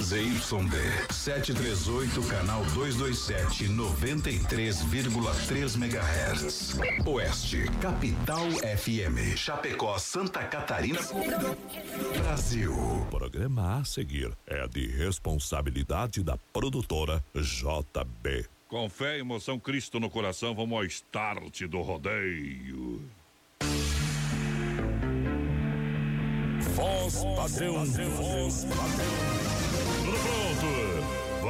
ZYD 738, canal 227, 93,3 MHz. Oeste, Capital FM. Chapecó, Santa Catarina. Brasil. O programa a seguir é de responsabilidade da produtora JB. Com fé e emoção, Cristo no coração, vamos ao start do rodeio. Voz padrão, voz padrão.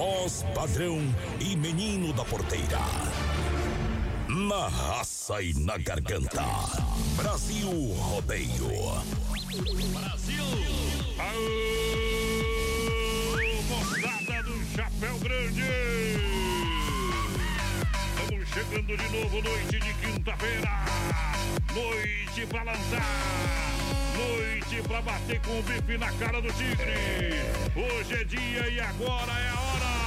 Voz padrão e menino da porteira. Na raça e na garganta. Brasil Rodeio. Brasil! Aô, moçada do Chapéu Grande! Chegando de novo, noite de quinta-feira. Noite pra lançar. Noite pra bater com o bife na cara do tigre. Hoje é dia e agora é a hora.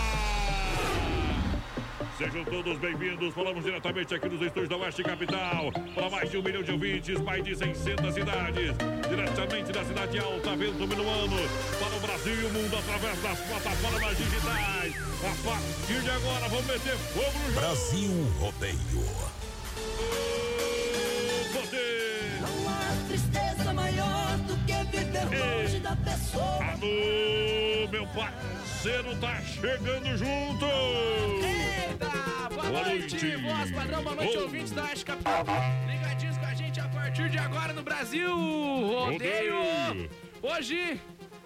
Sejam todos bem-vindos. Falamos diretamente aqui nos estúdios da Oeste Capital. Para mais de um milhão de ouvintes, mais de 600 cidades. Diretamente da cidade Alta, Vento Minuano. Para o Brasil e o mundo através das plataformas digitais. A partir de agora, vamos meter fogo no jogo. Brasil Rodeio. Poder. Não há tristeza maior do que viver longe da pessoa. Alô, meu parceiro tá chegando junto. Eita! Boa, Boa noite, noite. voz padrão, boa noite, Oh. ouvintes da Oeste Capital. Ligadinhos com a gente a partir de agora no Brasil. Rodeio! Rodeio. Hoje,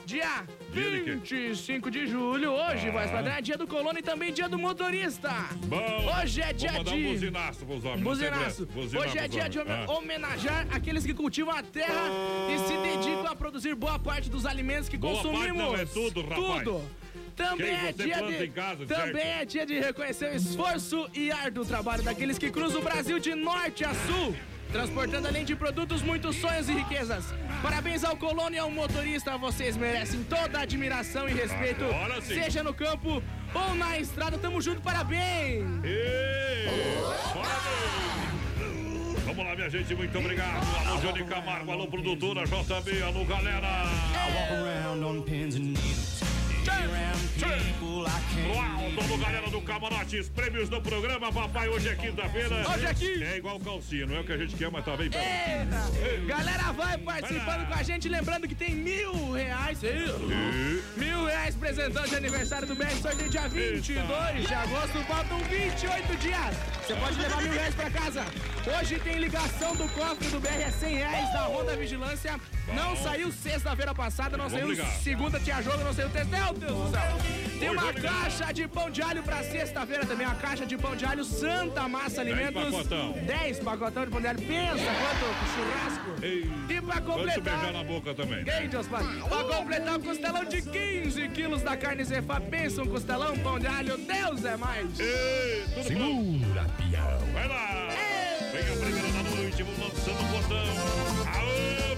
dia Dia de quê? 25 de julho. Hoje, Ah. voz padrão, é dia do colono e também dia do motorista. Bom. Hoje é dia de. um buzinaço pros homens. Buzinaço. Buzinar Hoje é dia de Ah. homenagear aqueles que cultivam a terra e se dedicam a produzir boa parte dos alimentos que Boa parte consumimos. não, é tudo, rapaz. Tudo. Também é dia de em casa, também certo? é dia de reconhecer o esforço e árduo trabalho daqueles que cruzam o Brasil de norte a sul. Transportando além de produtos muitos sonhos e riquezas. Parabéns ao colono e ao motorista, vocês merecem toda a admiração e respeito. Agora sim. Seja no campo ou na estrada, tamo junto, parabéns! Ei, parabéns. Vamos lá, minha gente, muito obrigado. Alô, Johnny Camargo, alô, produtora JB, alô, galera. around alto, alô, galera do Camarotes, prêmios do programa, papai, hoje é quinta-feira. Hoje é quinta. É igual calcinha, não é o que a gente quer, mas tá bem perto. Eita! Galera, vai participando Vai com a gente, lembrando que tem mil reais. Mil reais presentando de aniversário do BR sorteio dia 22 de agosto. Faltam 28 dias. Você pode levar mil reais pra casa. Hoje tem ligação do cofre do BR, é 100 reais da Ronda Vigilância. Não saiu sexta-feira passada, não saiu segunda, tinha jogo, não saiu terça. Meu Deus do céu. Tem uma caixa de pão de alho pra sexta-feira também. Uma caixa de pão de alho Santa Massa Alimentos. pacotão. 10 pacotão de pão de alho. Pensa quanto churrasco. Ei, E pra completar. beijar na boca também. Quem, Deus Pai? Pra completar o costelão de 15 quilos da carne Zefá. Pensa um costelão, pão de alho. Deus é mais. Ei, tudo bom? Segura, peão. Vai lá! Vem a primeira da noite, vamos lançando o botão. Aô!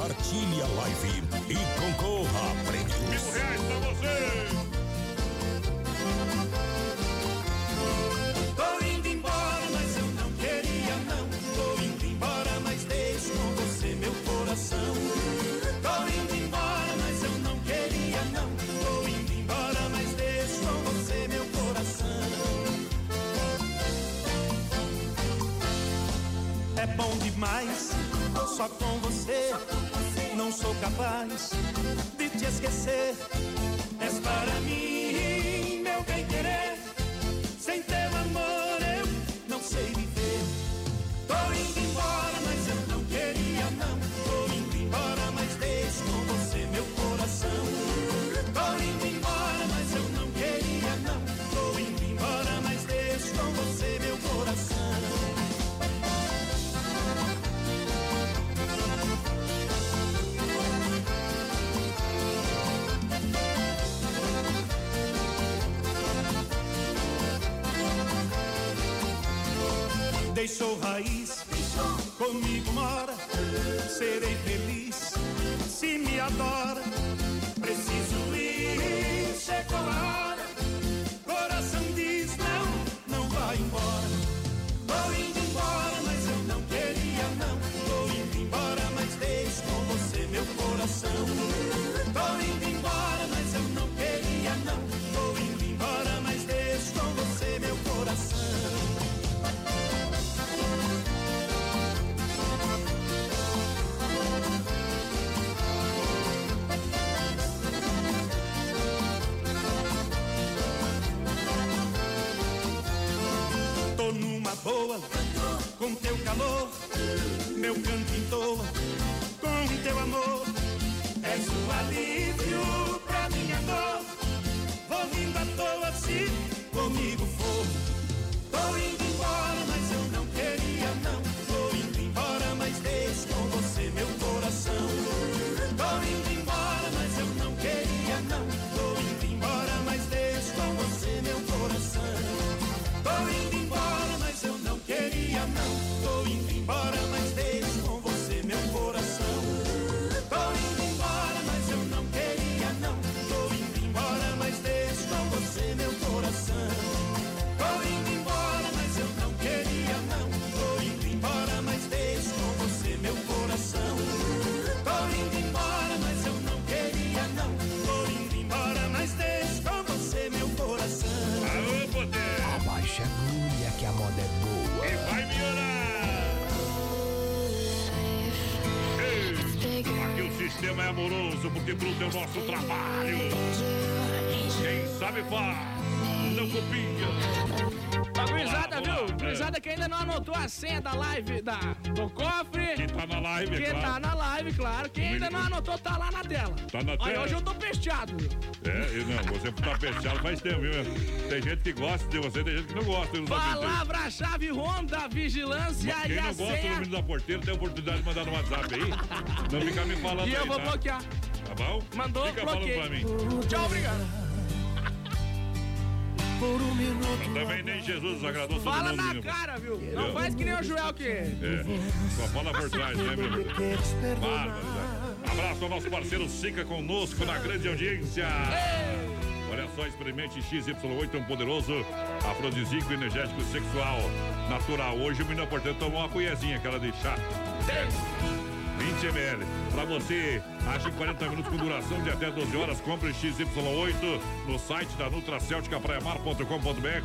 Compartilhe a live e concorra a Mil prêmios. reais pra você! Tô indo embora, mas eu não queria não. Tô indo embora, mas deixo com você meu coração. Tô indo embora, mas eu não queria não. Tô indo embora, mas deixo com você meu coração. É bom demais, só com você. Não sou capaz de te esquecer. És para mim, meu bem querer. Deixou raiz, comigo mora, serei feliz se me adora. Boa, com teu calor, meu canto em toa, com teu amor. És o alívio pra minha dor. Vou vindo à toa se comigo for. Tô indo amoroso porque fruta é o nosso trabalho. Quem sabe faz, não copia. Pra Gurizada que ainda não anotou a senha da live, da, do cofre. Quem tá na live, é Quem claro. tá na live, claro. Quem ainda não anotou, tá lá na tela. Tá na Olha, tela. hoje eu tô pesteado. É, eu não, você tá fechado faz tempo, viu? Tem gente que gosta de você, tem gente que não gosta. Eu. Palavra-chave Honda, vigilância Mas Quem e a não gosta do menino da porteira tem a oportunidade de mandar no WhatsApp aí. Não fica me falando E eu aí, vou tá? bloquear. Tá bom? Mandou, Fica bloqueei. falando pra mim. Tchau, obrigado. Por um minuto. Também nem Jesus agradou todo Fala mundo. na menino. cara, viu? Não Eu. faz que nem o Joel que. É, só fala por trás, né, meu Bárbaro, né? Abraço ao nosso parceiro Sica conosco na grande audiência. Olha só, experimente XY8, um poderoso afrodisíaco energético sexual natural. Hoje o menino portanto tomou uma colherzinha, aquela de chá. É. 20 ml. Pra você, age em 40 minutos com duração de até 12 horas. Compre XY8 no site da NutraCelticaPraiamar.com.br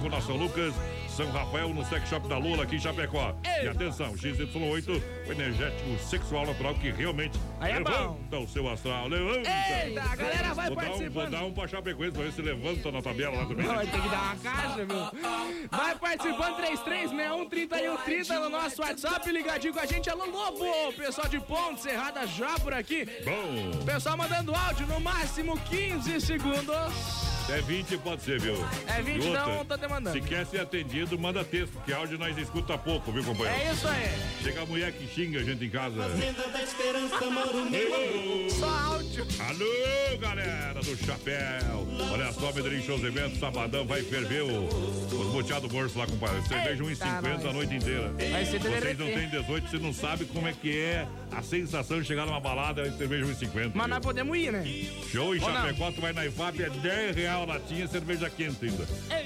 com São Lucas, São Rafael, no Sex Shop da Lula, aqui em Chapecó. E atenção, XY8, o energético sexual natural que realmente Aí é levanta o seu astral. Levanta! Eita, a galera vai vou dar, um, vou participando. dar um pra Chapecoense pra ver se levanta na tabela lá também. Vai ter que dar uma caixa, viu? Vai participando 3361 no nosso WhatsApp, ligadinho com a gente. Alô, Lobo! Pessoal de Ponte Serrada já por aqui. Bom, Pessoal mandando áudio, no máximo 15 segundos. É 20 pode ser, viu? É 20, E outra, não, tô te mandando. Se quer ser atendido, manda texto, que áudio nós escuta pouco, viu, companheiro? É isso aí. Chega a mulher que xinga a gente em casa. Fazenda da esperança, moro meu. Só áudio. Alô, galera do Chapéu. Olha só, Medellín Shows Eventos, sabadão, vai ferver o, os boteados mortos lá, compadre. Cerveja Eita, 1,50 a noite inteira. Vai ser Vocês não têm 18, você não sabe como é que é a sensação de chegar numa balada e cerveja 1,50. Mas nós podemos ir, né? Show em não? Chapecó, tu vai na IFAP, é 10 real a latinha, cerveja quente ainda. Ei.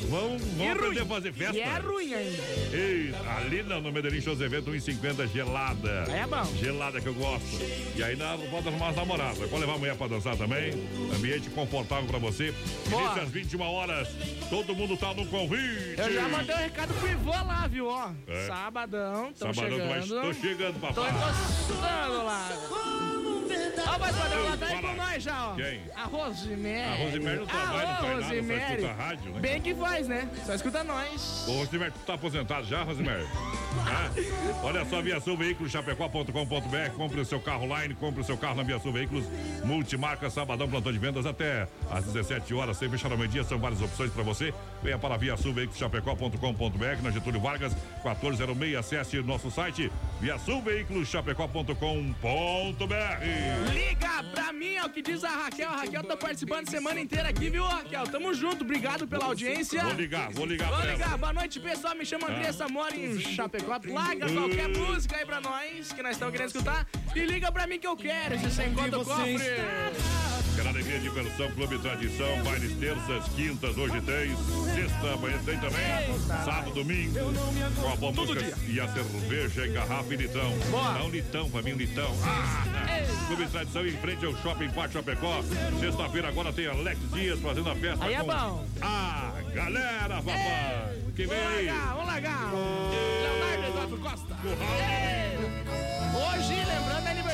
Aprender a ruim. fazer festa. E é ruim ainda. Ei, ali não, no Medellín Shows Evento 1,50 gelada. É bom. Gelada que eu gosto. E aí na, pode arrumar as namoradas. Pode levar a mulher pra dançar também. Ambiente confortável pra você. Boa. Início às 21 horas. Todo mundo tá no convite. Eu já mandei um recado pro Ivô lá, viu? Ó, É. sabadão, Sabadão, chegando. tô chegando, Tô papai. encostando lá. Ó, vai padrão, tá aí com nós já, ó. Quem? A Rosemary. A Rosemary não trabalha, não Alô, faz nada, só Rosemary. escuta rádio, né? Bem que faz, né? Só escuta nós. Ô, Rosemary, tu tá aposentado já, Rosemary? Hã? Olha só, Viação Veículos, chapecó.com.br. Compre o seu carro online, compre o seu carro na Viação Veículos. Multimarca, sabadão, plantão de vendas até às 17 horas. Sem fechar ao meio-dia, são várias opções para você. Venha para a Viação Veículos, chapecó.com.br. Na Getúlio Vargas, 1406. Acesse nosso site Via Sul Veículos Chapecó.com.br. Liga pra mim, é o que diz a Raquel. A Raquel tá participando semana inteira aqui, viu, Raquel? Tamo junto, obrigado pela audiência. Vou ligar, vou ligar Vou pra ligar, boa noite, pessoal. Me chama Andressa, mora em Chapecó. Larga qualquer música aí pra nós, que nós estamos querendo escutar. E liga pra mim que eu quero, se você encontra o cofre. Quero alegria, diversão, clube tradição, bailes terças, quintas, hoje tem, sexta, amanhã tem também, sábado, domingo, com a boa música e a cerveja em garrafa e. Dá um litão pra mim, litão. Ah, clube tradição em frente ao Shopping Pátio Chapecó. Sexta-feira agora tem Alex Dias fazendo a festa Aí é com bom. a galera, papai. Que vem Vamos aí. largar, vamos largar. Leonardo Eduardo Costa.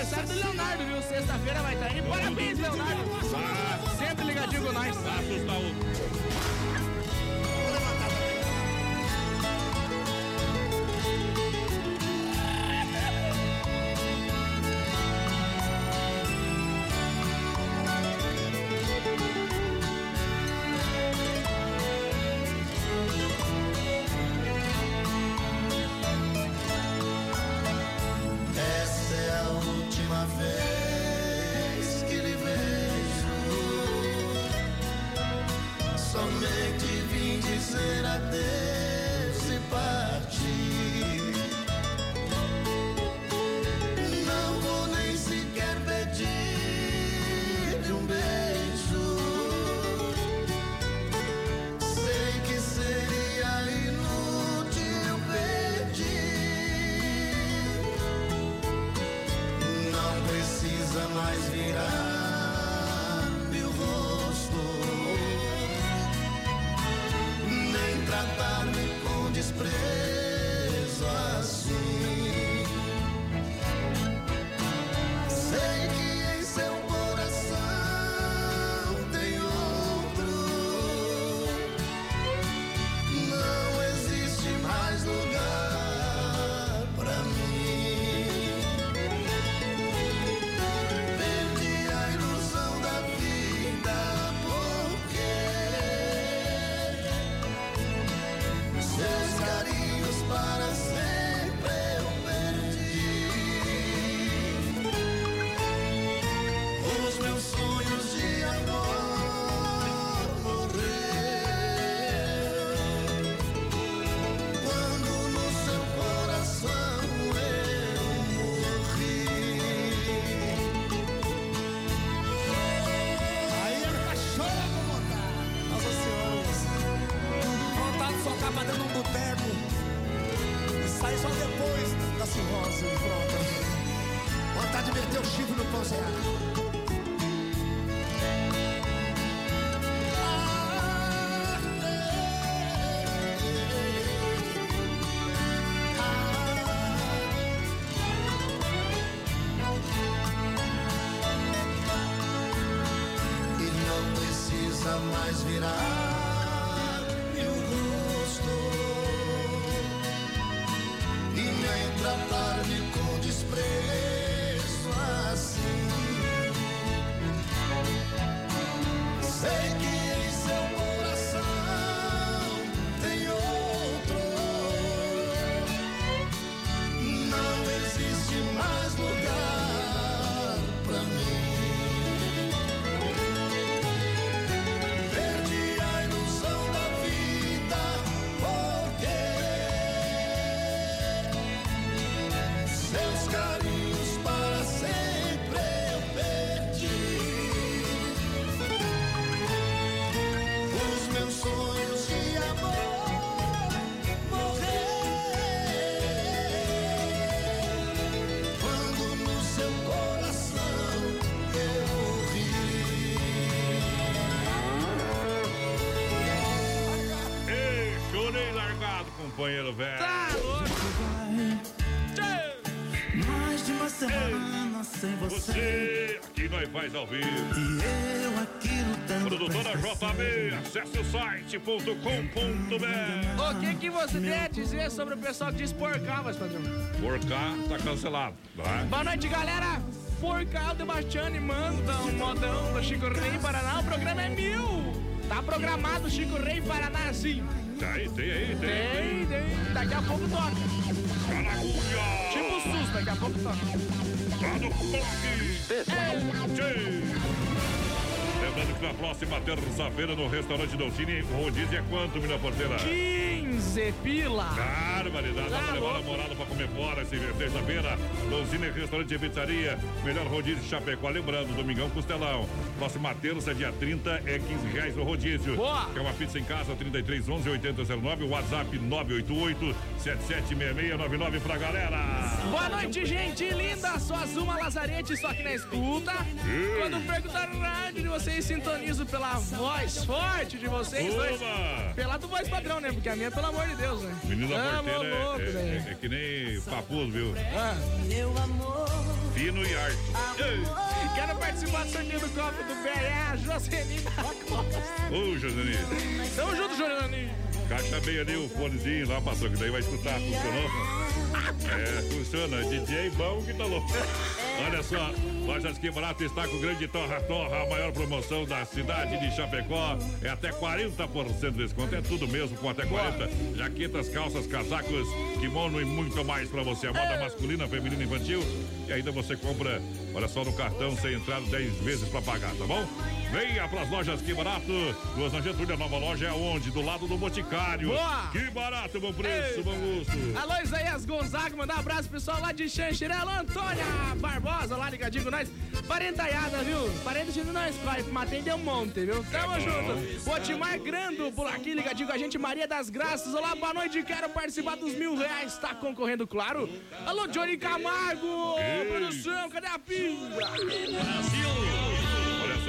Aniversário do Leonardo, viu? Sexta-feira vai estar aí. Parabéns, Leonardo. Sempre ligadinho com nós. Assustar o... companheiro velho. Tá louco. Mais de uma semana sem Você, aqui nós faz ao vivo. E eu aqui lutando Produtora JB, acesse o site.com.br. O que, que você tem a dizer sobre o pessoal que diz porcar, mas padrão? Por cá, tá cancelado. Tá? Boa noite, galera. Forcal do Bastiani manda um modão do Chico Rei Paraná. O programa é mil. Tá programado Chico Rei Paraná sim. Tem, tem aí, tem. Tem, tem. Daqui a pouco toca. Caragunha. Tipo SUS, daqui a pouco toca. Lá no Funk. Tchê. Lembrando que na próxima terça-feira no restaurante Dolcine, o rodízio é quanto, minha porteira? 15 pila. Barbaridade, dá Tá pra levar a namorada pra comer fora essa terça-feira. Dolcine Restaurante e Pizzaria, melhor rodízio de Chapecó. Lembrando, Domingão Costelão. Próxima terça, dia 30, é 15 reais o rodízio. Boa. Quer uma pizza em casa, 33 11 8009, WhatsApp 988 776699 pra galera. Boa noite, gente linda. Sou a Zuma Lazarete, só que na escuta. Quando perco da rádio de vocês, sintonizo pela voz forte de vocês dois. Oba! Pela do voz padrão, né? Porque a minha, pelo amor de Deus, né? Menino da Tamo porteira louco, é, é, é- é que nem papudo, viu? Ah. Meu amor, Fino e arte. Quero participar do sorteio do copo do pé, é a Jocelyn da Costa. Ô, Josenir. Tamo junto, Jocelyn. Caixa bem ali o fonezinho lá, passou, que daí vai escutar. Funcionou? É, funciona. DJ bom que tá louco. Olha só, Lojas Que Barato está com grande Torra Torra, a maior promoção da cidade de Chapecó. É até 40% de desconto, é tudo mesmo com até 40. Jaquetas, calças, casacos, kimono e muito mais pra você. A moda masculina, feminina e infantil. E ainda você compra, olha só, no cartão sem entrada 10 vezes pra pagar, tá bom? Venha pras lojas Que Barato. Duas na a nova loja é onde? Do lado do Boticário. Boa! Que barato, bom preço, Ei. bom gosto. Alô, Isaías Gonzaga, mandar um abraço pro pessoal lá de Xanxerê. Alô, Antônia Barbosa, lá ligadinho com nós. Parentaiada, viu? Parente de nós, vai, matei deu um monte, viu? Tamo bom. junto. Otimar Grando, por aqui, ligadinho com a gente. Maria das Graças, olá, boa noite, quero participar dos mil reais. Tá concorrendo, claro. Alô, Johnny Camargo, Ei. produção, cadê a pinga? Olha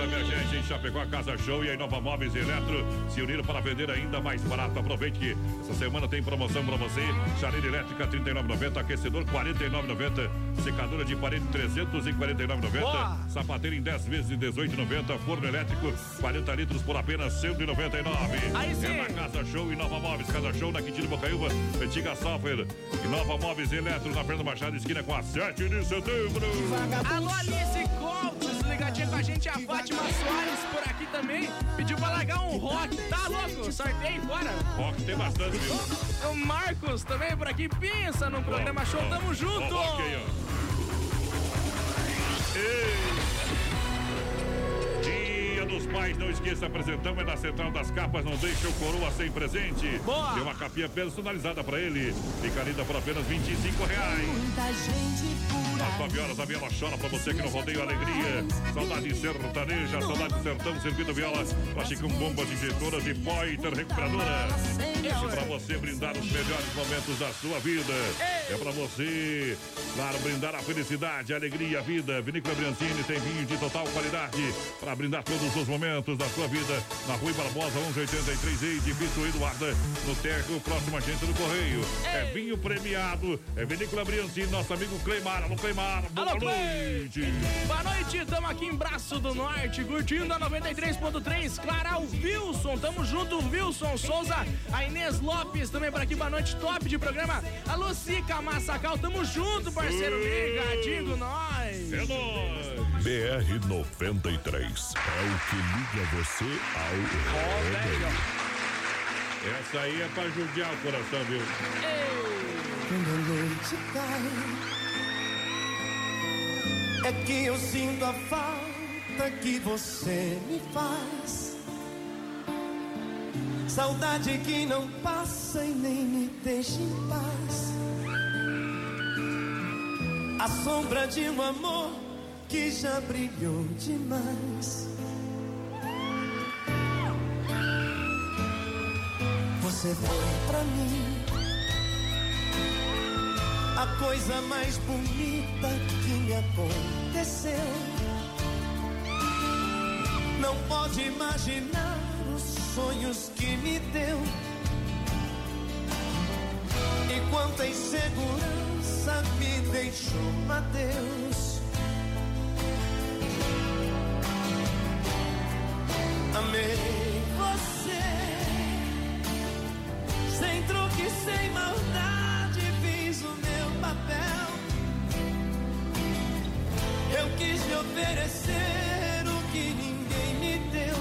minha gente, em Chapecó, a Casa Show e a Inova Móveis e Eletro se uniram para vender ainda mais barato. Aproveite que essa semana tem promoção para você. Chaleira elétrica R$ 39,90, aquecedor R$ 49,90, secadora de parede R$ 349,90, Boa. sapateiro em 10 vezes de R$ 18,90, forno elétrico 40 litros por apenas R$ 199. Aí sim. É na Casa Show e Nova Móveis. Casa Show na Quintino Bocaiúva, antiga Software. E Nova Móveis e Eletro na Fernanda Machado, esquina com a 7 de setembro. Alô, Alice ligadinho com a gente. A Fátima Soares por aqui também. Pediu pra largar um rock. Tá louco? Sorteio fora. Rock tem bastante, viu? O Marcos também por aqui. Pensa no programa show. Tamo junto. Ó, ó, ok, ó. Ei. Dia dos Pais, não esqueça, apresentamos é na Central das Capas, não deixe o coroa sem presente. Boa. Tem uma capinha personalizada pra ele. Fica linda por apenas 25 reais. muita gente por Às 9 horas a viola chora pra você que não rodeia alegria. Saudade sertaneja, saudade do sertão, servindo viola. Plasticão, bombas injetoras e poiter recuperadora. Isso pra você brindar os melhores momentos da sua vida. É pra você, claro, brindar a felicidade, a alegria, a vida. Vinícola Briancini tem vinho de total qualidade para brindar todos os momentos da sua vida. Na Rui Barbosa, 1183 e de Bito Eduarda, no Terco, próxima agência do Correio. É vinho premiado, é Vinícola Briancini, nosso amigo Cleimar. Alô, Cleimar, boa Alô, noite. Boa noite, tamo aqui em Braço do Norte, curtindo a 93.3. Clara, o Wilson, tamo junto, Wilson Souza, a Inês Lopes também por aqui, boa noite, top de programa. A Lucica Massacal, tamo junto, parceiro, ligadinho com nós. É nóis. BR 93 é o que liga você ao rodeio. Essa aí é pra judiar o coração, viu? Quando a noite cai, é que eu sinto a falta que você me faz. Saudade que não passa e nem me deixa em paz. A sombra de um amor que já brilhou demais. Você foi pra mim a coisa mais bonita que me aconteceu. Não pode imaginar os sonhos que me deu. E quanta insegurança me deixou, adeus. Amei você, sem truque, sem maldade, papel. Eu quis lhe oferecer o que ninguém me deu.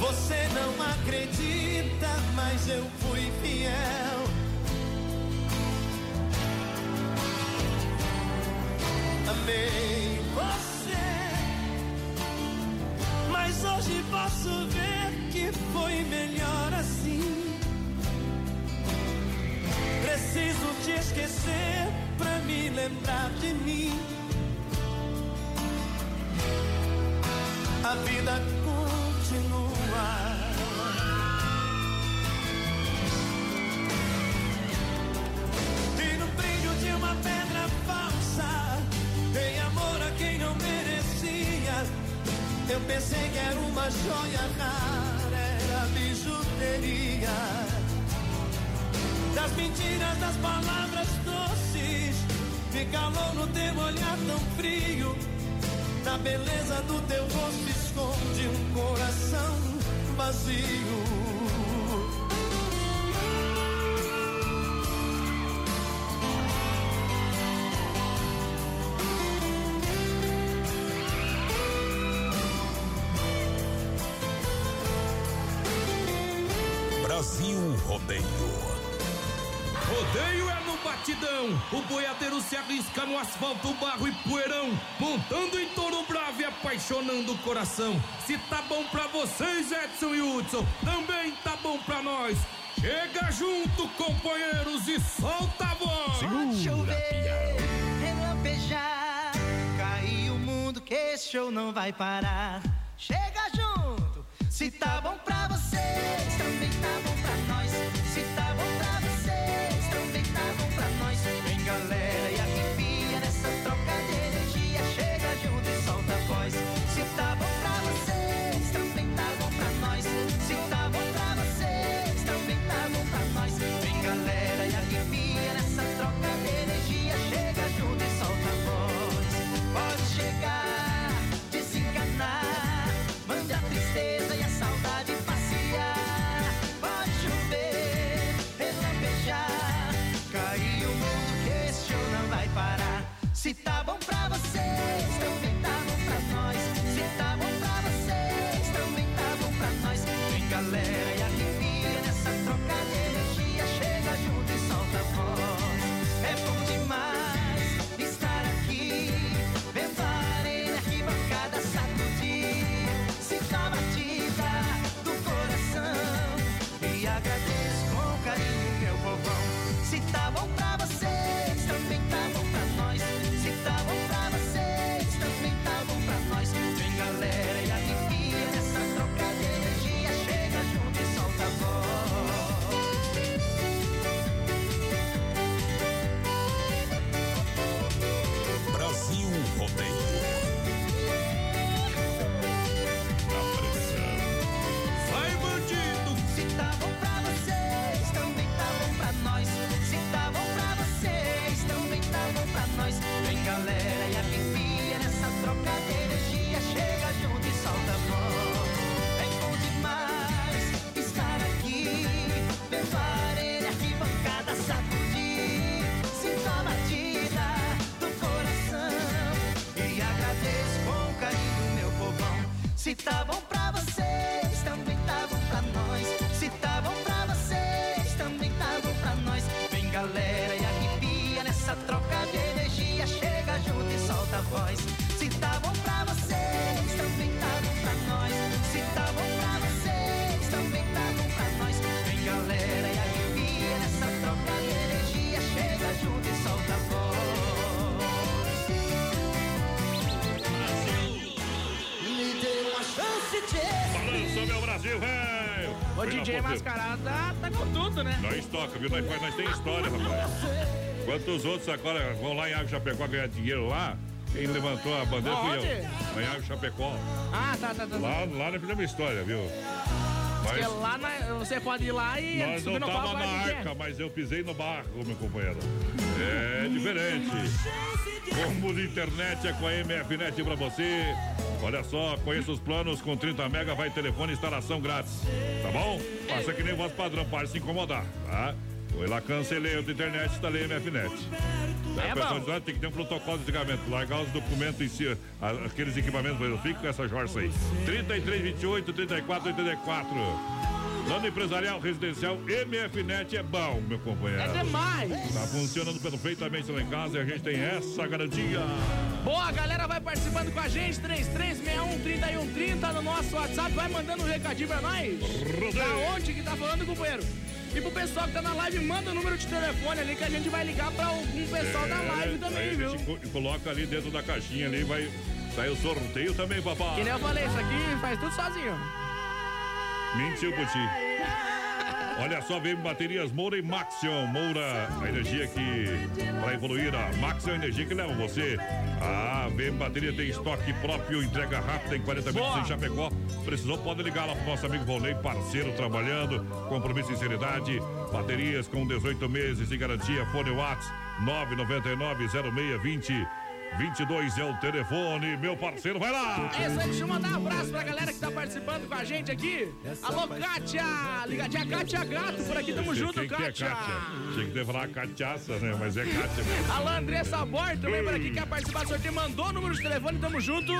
Você não acredita, mas eu fui fiel. Amei você, mas hoje posso ver que foi melhor assim. Preciso te esquecer pra me lembrar de mim. A vida continua. E no brilho de uma pedra falsa, dei amor a quem não merecia. Eu pensei que era uma joia rara, era bijuteria. Das mentiras, das palavras doces, me calou no teu olhar tão frio. Na beleza do teu rosto esconde um coração vazio. Brasil Rodeio. Rodeio é no batidão, o boiadeiro se arrisca no asfalto, barro e poeirão, montando em touro bravo e apaixonando o coração. Se tá bom pra vocês, Edson e Hudson, também tá bom pra nós. Chega junto, companheiros, e solta a voz. chover, relampejar, cair o mundo que esse show não vai parar. Chega junto, se tá bom pra Velho! O Foi na DJ. Mascarado tá, tá com tudo, né? Nós toca, viu? Nós, nós tem história, rapaz. Enquanto os outros agora vão lá em Água Chapecó ganhar dinheiro lá, quem levantou a bandeira fui eu. Lá em Água Chapecó. Ah, tá, tá, tá. Lá, lá nós fizemos história, viu? Porque Mas lá na- você pode ir lá e nós não subir no tava na lá arca, mas eu pisei no barco, meu companheiro. É diferente. Combo de internet é com a MFNet pra você. Olha só, conheça os planos com 30 mega, vai telefone instalação grátis. Tá bom? Faça que nem voz padrão, para se incomodar, tá? Foi lá, cancelei a internet, instalei MFNet. É a pessoa bom. diz, "Ah, tem que ter um protocolo de desligamento. Largar os documentos em si, aqueles equipamentos, mas eu fico com essa jorça aí. 33, 28, 34, 84. Plano empresarial residencial MFNet é bom, meu companheiro. É demais. Tá funcionando perfeitamente lá em casa e a gente tem essa garantia. Boa, galera vai participando com a gente, 3130 no nosso WhatsApp. Vai mandando um recadinho pra nós. Da onde que tá falando, companheiro? E pro pessoal que tá na live, manda o número de telefone ali que a gente vai ligar pra algum pessoal da live também, É, viu? A gente co- coloca ali dentro da caixinha ali, vai sair o sorteio também, papai. Que nem eu falei, isso aqui faz tudo sozinho. Mentiu por ti. Olha só, vem baterias Moura e Maxion. Moura, a energia que para evoluir, a Maxion é a energia que leva você. A VM Bateria tem estoque próprio, entrega rápida em 40 minutos em Chapecó. Precisou, pode ligar lá pro nosso amigo Volney, parceiro trabalhando, compromisso e sinceridade. Baterias com 18 meses de garantia. Fone Whats 999 0620 22 é o telefone, meu parceiro, vai lá! É isso aí, deixa eu mandar um abraço pra galera que tá participando com a gente aqui. Alô, Kátia! Ligadinha Kátia Gato, por aqui, tamo junto, quem que é Kátia! Kátia. Tinha que ter falado cachaça, né? Mas é Kátia mesmo. Alô, Andressa Bor também por aqui, quer participar do sorteio, mandou o número de telefone, tamo junto.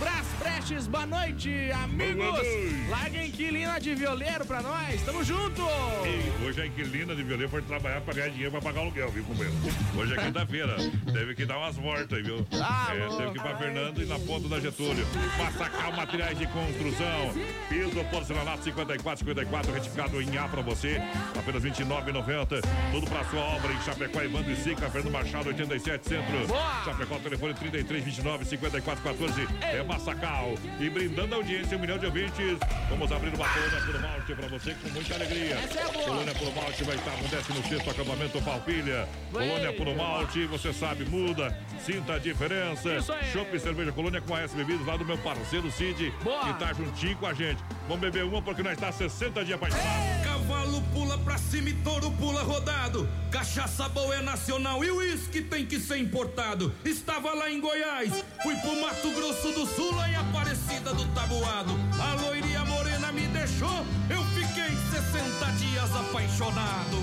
Brás Prestes, boa noite, amigos. Boa noite. Larga inquilina de violeiro pra nós, tamo junto. E hoje a inquilina de violência foi trabalhar pra ganhar dinheiro pra pagar o aluguel, viu, companheiro? Hoje é quinta-feira. Teve que dar umas voltas aí, viu? Ah, é, teve que ir pra Fernando e na ponta da Getúlio. Massacal Materiais de Construção. Piso porcelanato 54, 54, retificado em A pra você. Apenas R$ 29,90. Tudo pra sua obra em Chapecó, Evandro e Sica, Fernando Machado, 87 Centro. Boa. Chapecó, telefone 33 29 54 14. É Massacal. E brindando a audiência, um milhão de ouvintes. Vamos abrir uma colônia por malte pra você com muita alegria. Essa é boa. Colônia por malte vai estar no 16 acampamento Palpilha. Colônia por malte, você sabe, muda. Sinta a diferença. Isso aí. Chopp e cerveja Colônia com a S Bebidas lá do meu parceiro Cid. Boa. Que tá juntinho com a gente. Vamos beber uma porque nós tá 60 dias apaixonados. Cavalo pula pra cima e touro pula rodado. Cachaça boa é nacional e o uísque tem que ser importado. Estava lá em Goiás, fui pro Mato Grosso do Sul, lá em Aparecida do Tabuado. A loiria morena me deixou, eu fiquei 60 dias apaixonado.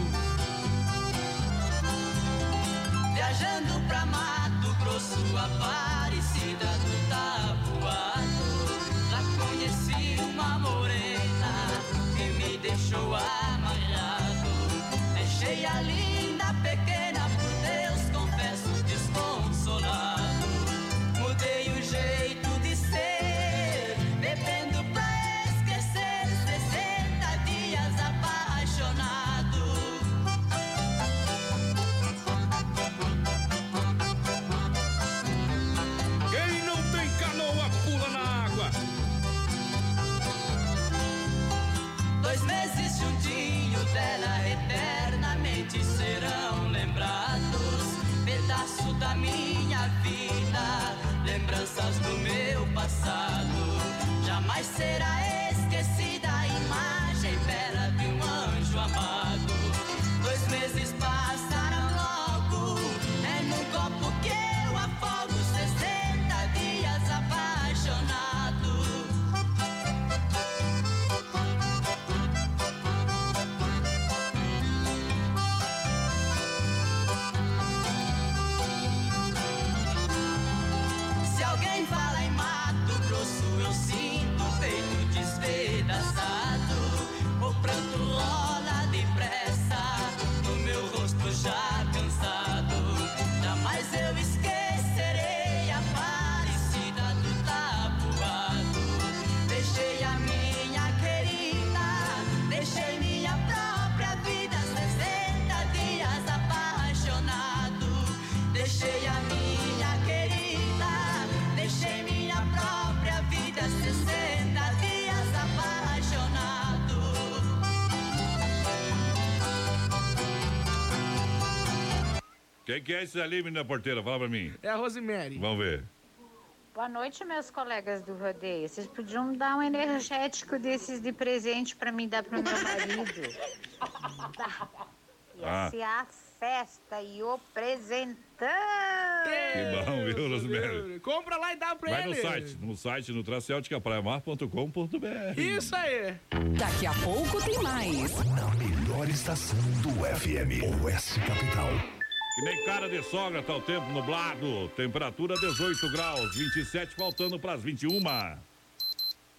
Viajando pra Mato Grosso, Aparecida do Tabuado. Que é esse ali, menina porteira? Fala pra mim. É a Rosemary. Vamos ver. Boa noite, meus colegas do rodeio. Vocês podiam dar um energético desses de presente pra mim dar pro meu marido. Tá. Ia Ah. ser a festa e o presentão. Que bom, viu, Rosemary? Compra lá e dá pra Vai ele. no site, no site, no tracelticapraiamar.com.br. Isso aí. Daqui a pouco tem mais. Na melhor estação do FM, Oeste Capital. Que nem cara de sogra, tá o tempo nublado. Temperatura 18 graus, 27 faltando pras 21.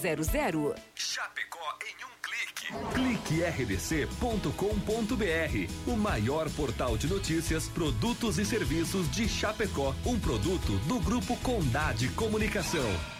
3328-3100. Chapecó em um clique. Clique rdc.com.br, o maior portal de notícias, produtos e serviços de Chapecó, um produto do grupo Condade Comunicação.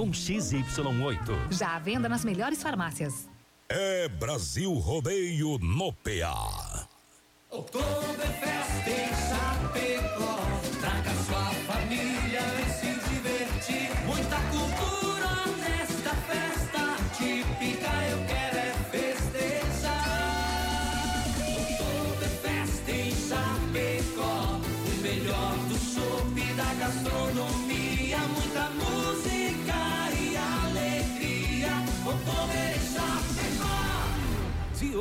XY8. Já à venda nas melhores farmácias. É Brasil Rodeio no PA. Oktoberfest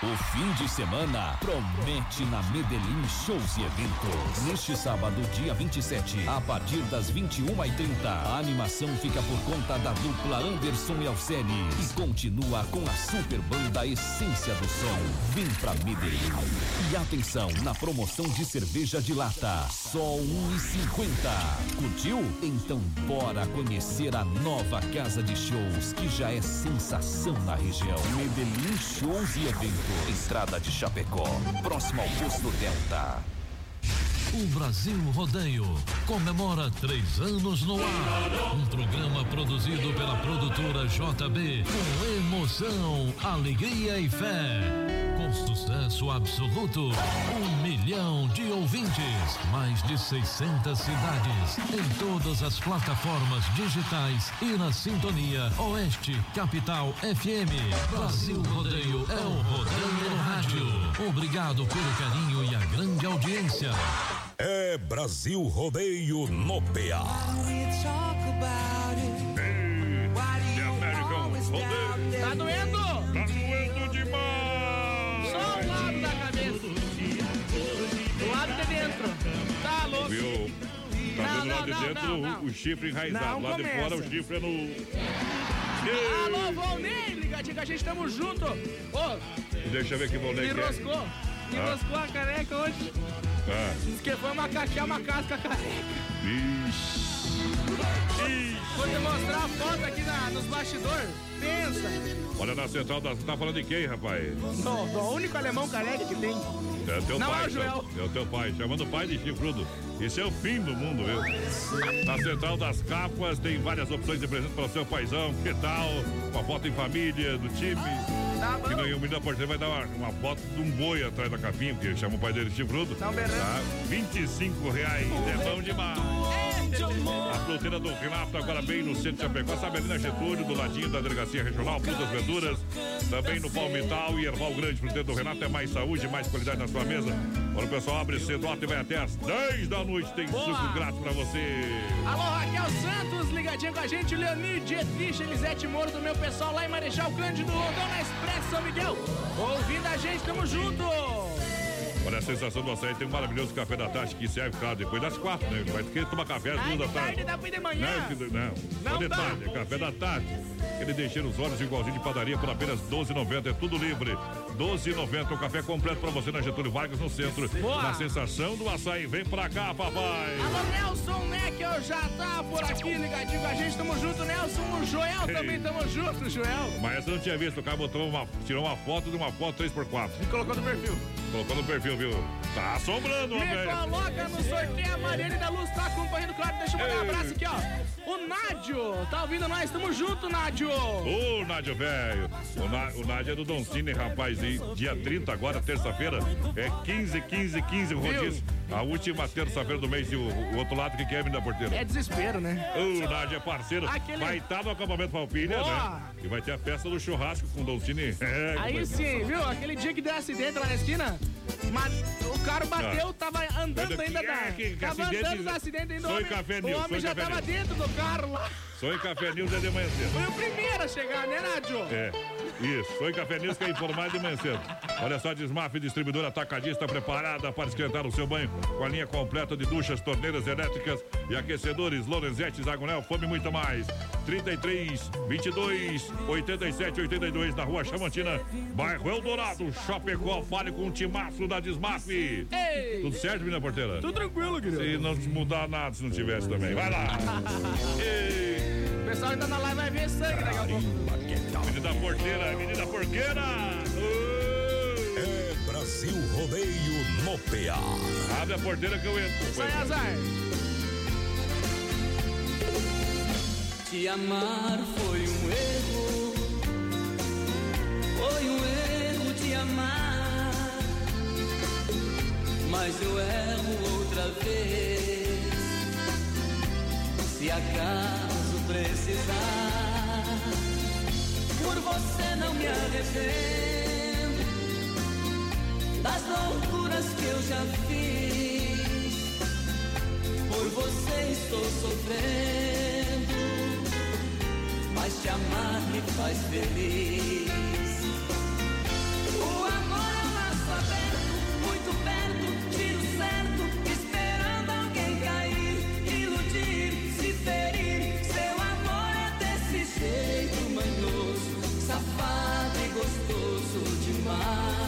O fim de semana promete na Medellín Shows e Eventos. Neste sábado, dia 27, a partir das 21h30, a animação fica por conta da dupla Anderson e Alcene e continua com a super banda Essência do Som. Vem pra Medellín. E atenção na promoção de cerveja de lata, só 1,50. Curtiu? Então bora conhecer a nova casa de shows que já é sensação na região. Medellín Shows e Eventos. Estrada de Chapecó, próximo ao posto Delta. O Brasil Rodeio comemora três anos no ar. Um programa produzido pela produtora JB com emoção, alegria e fé. Com sucesso absoluto, um milhão de ouvintes, mais de 600 cidades, em todas as plataformas digitais e na sintonia Oeste Capital FM. Brasil Rodeio é o Rodeio no Rádio. Obrigado pelo carinho e a grande audiência. É Brasil Rodeio no PA. Tá doendo? Tá doendo demais. Só o lado da cabeça. Do lado de dentro. Tá louco. Viu? Tá Não, vendo lá de não, dentro não, o- não. o chifre enraizado. Não lá de começa. fora o chifre é no. Alô, Volney, ligadinho que a gente tamo junto. Ô, Deixa eu ver que vou me ler Me Ah. a careca hoje. Ah. Diz que foi macaquear uma casca careca. Ixi. Vou te mostrar a foto aqui na, nos bastidores. Pensa. Olha na central da. Tá falando de quem, rapaz? Do, do único alemão careca que tem. É teu Não pai. é o Joel. É o teu pai. Chamando o pai de chifrudo. Isso é o fim do mundo, viu? Na central das capas tem várias opções de presente para o seu paizão. Que tal? Uma foto em família, do time. Tá Que ganhou o porteira vai dar uma, uma foto de um boi atrás da capinha, porque chama o pai dele de chifrudo. Tá? 25 reais. É bom demais. A fruteira do Renato, agora bem no centro de Chapecó, sabe ali na Getúlio, do ladinho da Delegacia Regional, frutas, verduras, também no Palmital e Erval Grande. Fruteira do Renato é mais saúde, mais qualidade na sua mesa. Quando o pessoal abre cedo, e vai até às 10 da noite, tem Boa. suco grátis pra você. Alô, Raquel Santos, ligadinho com a gente. Leonir, Dietrich, Elisete Moro, do meu pessoal lá em Marechal Cândido, Dona Expresso São Miguel. Ouvindo a gente, tamo junto. Olha a sensação do açaí, tem um maravilhoso café da tarde que serve, claro, depois das quatro, né? Vai ter que tomar café às duas da tarde tarde. dá pra ir de manhã. Não, não, Não só de dá. tarde, é café da tarde. Ele deixa os olhos igualzinho de padaria por apenas 12,90, é tudo livre. 12,90, o café completo pra você na Getúlio Vargas, no centro. Boa. Na sensação do açaí, vem pra cá, papai. Alô, Nelson Neckel já tá por aqui, ligadinho com a gente. Tamo junto, Nelson. O Joel Ei. também, tamo junto, Joel. Mas essa eu não tinha visto, o cara botou uma, tirou uma foto de uma foto 3x4. E colocou no perfil. Colocou no perfil, viu? Tá assombrando, Me velho. coloca no sorteio, a Mariane da Luz tá acompanhando, claro. Deixa eu mandar um Ei. abraço aqui, ó. O Nádio, tá ouvindo nós? Tamo junto, Nádio. Ô, Nádio, velho. O, Ná- o Nádio é do Don Cine, rapaz. E dia 30, agora, terça-feira, é 15, 15, 15 o Viu? rodízio. A última terça-feira do mês e o, o outro lado que quer vir da porteira. É desespero, né? Ô, Nádio é parceiro. Aquele- Vai estar no acampamento Palpilha, né? E vai ter a festa do churrasco com o Don Cine. É, Aí sim, viu? Aquele dia que deu acidente lá na esquina, ma- o cara bateu, Ah. tava andando Ainda- ainda da. que- que tava acidente- andando no acidente ainda. Foi o homem, Café o homem já Café tava dentro do carro lá. Só em Café News é de manhã cedo. Foi o primeiro a chegar, né, Nádio? É, isso. Foi Café News que é informado de manhã cedo. Olha só, Desmaf, distribuidora atacadista preparada para esquentar o seu banho com a linha completa de duchas, torneiras elétricas e aquecedores, Lorenzetti, Zagonel, Fome e muito mais. 33 22 87 82 na rua Chamantina, bairro Eldorado, Chapecó. Fale com o timaço da Desmaf. Ei! Tudo certo, menina porteira? Tudo tranquilo, querido. Se não mudar nada, se não tivesse também. Vai lá. Ei. O pessoal ainda na live vai ver sangue daqui a pouco. Menina porteira, menina porqueira. É Brasil Rodeio no PA. Abre a porteira que eu entro. Sai, azar. Te amar foi um erro, foi um erro te amar, mas eu erro outra vez. Se acaso precisar, por você não me arrependo das loucuras que eu já fiz. Por você estou sofrendo, mas te amar me faz feliz. O amor é um laço mine.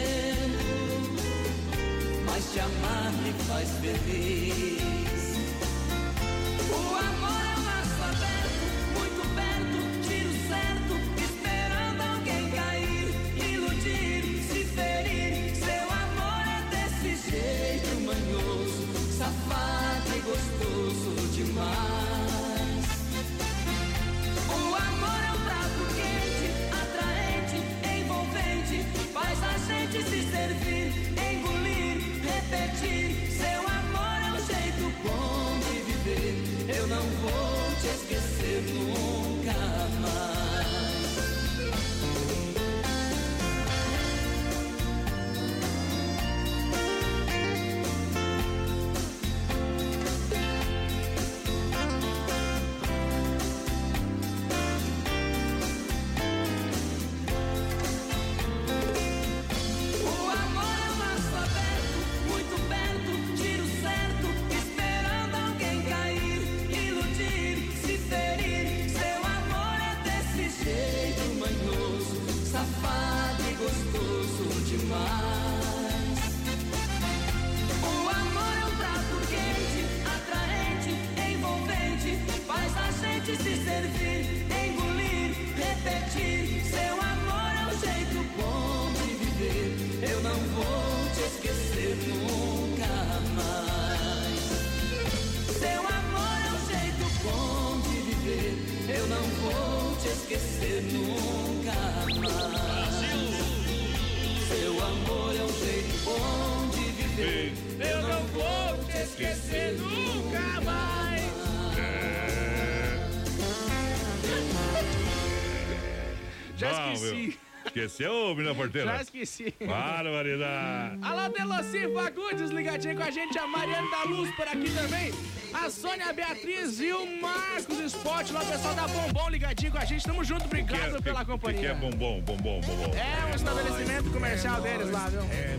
mas te amar me faz feliz. Esqueceu, menina porteira? Já esqueci. Barbaridade. Alô, Deloci Fagundes, ligadinho com a gente, a Mariana da Luz por aqui também, a Sônia Beatriz e o Marcos Esporte, lá o pessoal da Bombom ligadinho com a gente, tamo junto, obrigado pela O que, companhia. que é bombom, bombom, bombom? É um estabelecimento comercial deles lá, viu? É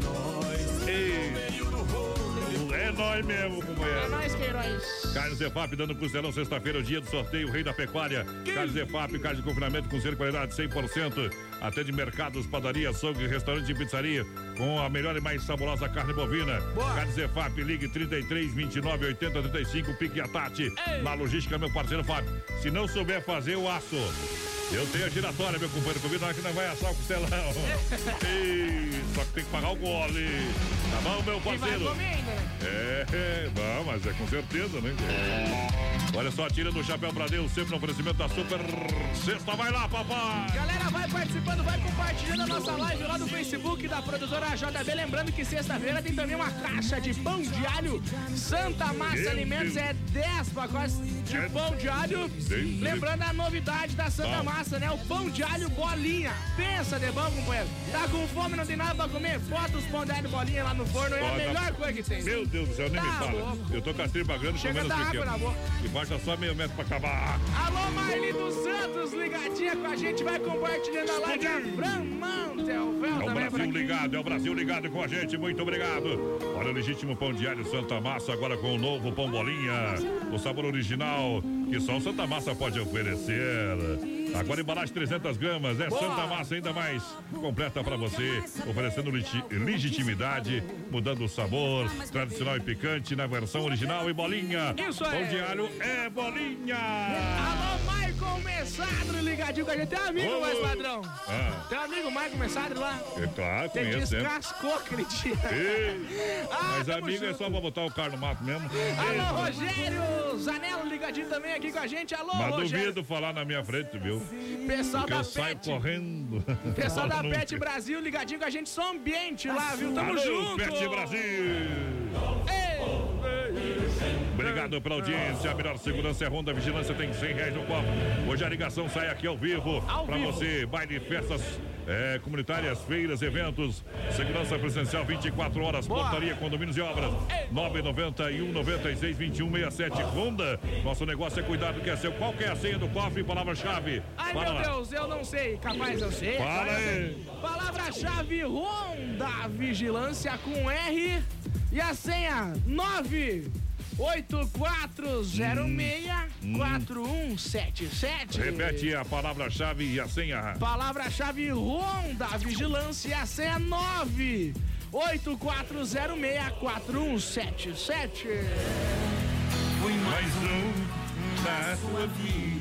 nóis mesmo, É companheiro. nóis, Queiroz. Carnes Efap dando costelão sexta-feira, o dia do sorteio, o rei da pecuária. Carnes Efap, carne de confinamento com ser qualidade 100%. Até de mercados, padaria, açougue, restaurante e pizzaria. Com a melhor e mais saborosa carne bovina. Carnes Efap, ligue 33 29 80 35, pique a Tati. Na logística, meu parceiro Fábio. Se não souber fazer, eu aço. Eu tenho a giratória, meu companheiro. Nós que não vai assar o costelão. Ei, só que tem que pagar o gole. Tá bom, meu parceiro? né? É, é, não, mas é com certeza, né? Olha só, tira do chapéu pra Deus, sempre no oferecimento da Super Sexta. Vai lá, papai! Galera, vai participando, vai compartilhando a nossa live lá no Facebook da produtora JB. Lembrando que sexta-feira tem também uma caixa de pão de alho Santa Massa Meu Alimentos. Deus. É 10 pacotes de É pão de alho. Deus. Lembrando a novidade da Santa Bom. Massa, né? O pão de alho bolinha. Pensa de bom, companheiro. Tá com fome, não tem nada pra comer? Bota os pão de alho bolinha lá no forno. É a melhor coisa que tem. Meu Deus do céu, nem me Tá fala. louco. Eu tô com a tripa grande, Chega comendo água na boca. E baixa só meio metro pra acabar. Alô, Marli dos Santos, ligadinha com a gente, vai compartilhando a live. Fran Mantel, É o por Brasil ligado, é o Brasil ligado com a gente, muito obrigado. Olha o legítimo pão diário Santa Massa, agora com o novo pão bolinha. O sabor original que só o Santa Massa pode oferecer. Agora embalagem 300 gramas, é Boa. Santa Massa ainda mais completa para você, oferecendo legi- legitimidade, mudando o sabor, tradicional e picante na versão original e bolinha. Isso pão é. diário é bolinha. Alô, Michael Messadro, ligadinho com a gente. Tem um amigo, Ô. mais padrão. Ah, Tem um amigo, Michael Messadro lá. é claro, Tem conheço, né? descascou aquele dia. Ah, Mas amigo é junto. só pra botar o carro no mato mesmo. Alô, Rogério Zanello, ligadinho também aqui com a gente. Alô, Mas Rogério. duvido falar na minha frente, viu? Pessoal da Pet. correndo. Pessoal da. Pet Brasil, ligadinho com a gente. Som ambiente lá, viu? Tamo Alô, junto. Pet Brasil! Obrigado pela audiência. A melhor segurança é Ronda Vigilância. Tem 100 reais no copo. Hoje a ligação sai aqui ao vivo. Vivo. você. Baile, festas é, comunitárias, feiras, eventos. Segurança presencial 24 horas. Boa. Portaria, condomínios e obras. 991 96 21 67. Ronda. Nosso negócio é cuidar do que é seu. Qual que é a senha do cofre? Palavra-chave. Ai, Fala meu. Deus, eu não sei. Capaz eu sei. Fala aí. Palavra-chave Ronda Vigilância com R e a senha 984064177. Repete a palavra-chave e a senha. Palavra-chave Ronda Vigilância a senha 984064177. Mais um na sua vida.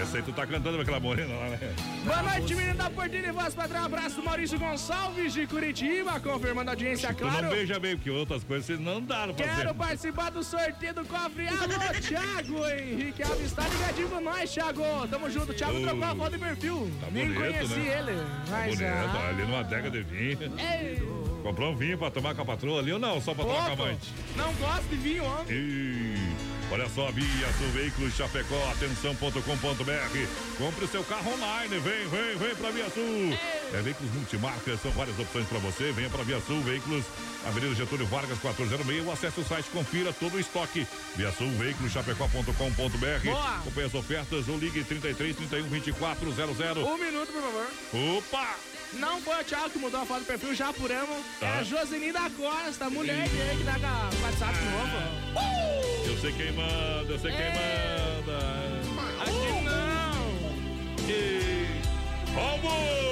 Essa aí tu tá cantando com aquela morena lá, né? Boa noite, menino da Portilha e voz padrão. Abraço do Maurício Gonçalves de Curitiba, confirmando a audiência, Tu claro. não beija bem, porque outras coisas vocês não daram pra Quero participar do sorteio do cofre. Alô, Thiago Henrique Alves, tá ligadinho com nós, Thiago. Tamo junto. Thiago Ô. trocou a foto de perfil. Tá Nem bonito, conheci né? ele. Tá Mas, bonito, ah, ali numa adega de vinho. ei, Comprou um vinho pra tomar com a patroa ali ou não? Só pra tomar com a amante? Não gosto de vinho, homem. E olha só, Via Sul Veículos Chapecó, atenção.com.br. Compre o seu carro online, vem, vem, vem pra Via Sul. É veículos multimarcas, são várias opções pra você. Venha pra Via Sul Veículos, Avenida Getúlio Vargas, 1406. Ou acesse o site, confira todo o estoque. Via Sul Veículos Chapecó.com.br. Boa. Acompanhe as ofertas ou ligue 33 31 24 00. Um minuto, por favor. Opa! Não foi o Thiago que mudou a foto do perfil, já apuramos. Tá. É a Josini da Costa, mulher dele que dá com a WhatsApp novo. Eu sei quem manda, eu sei quem É. manda. Aqui não. E. Vamos!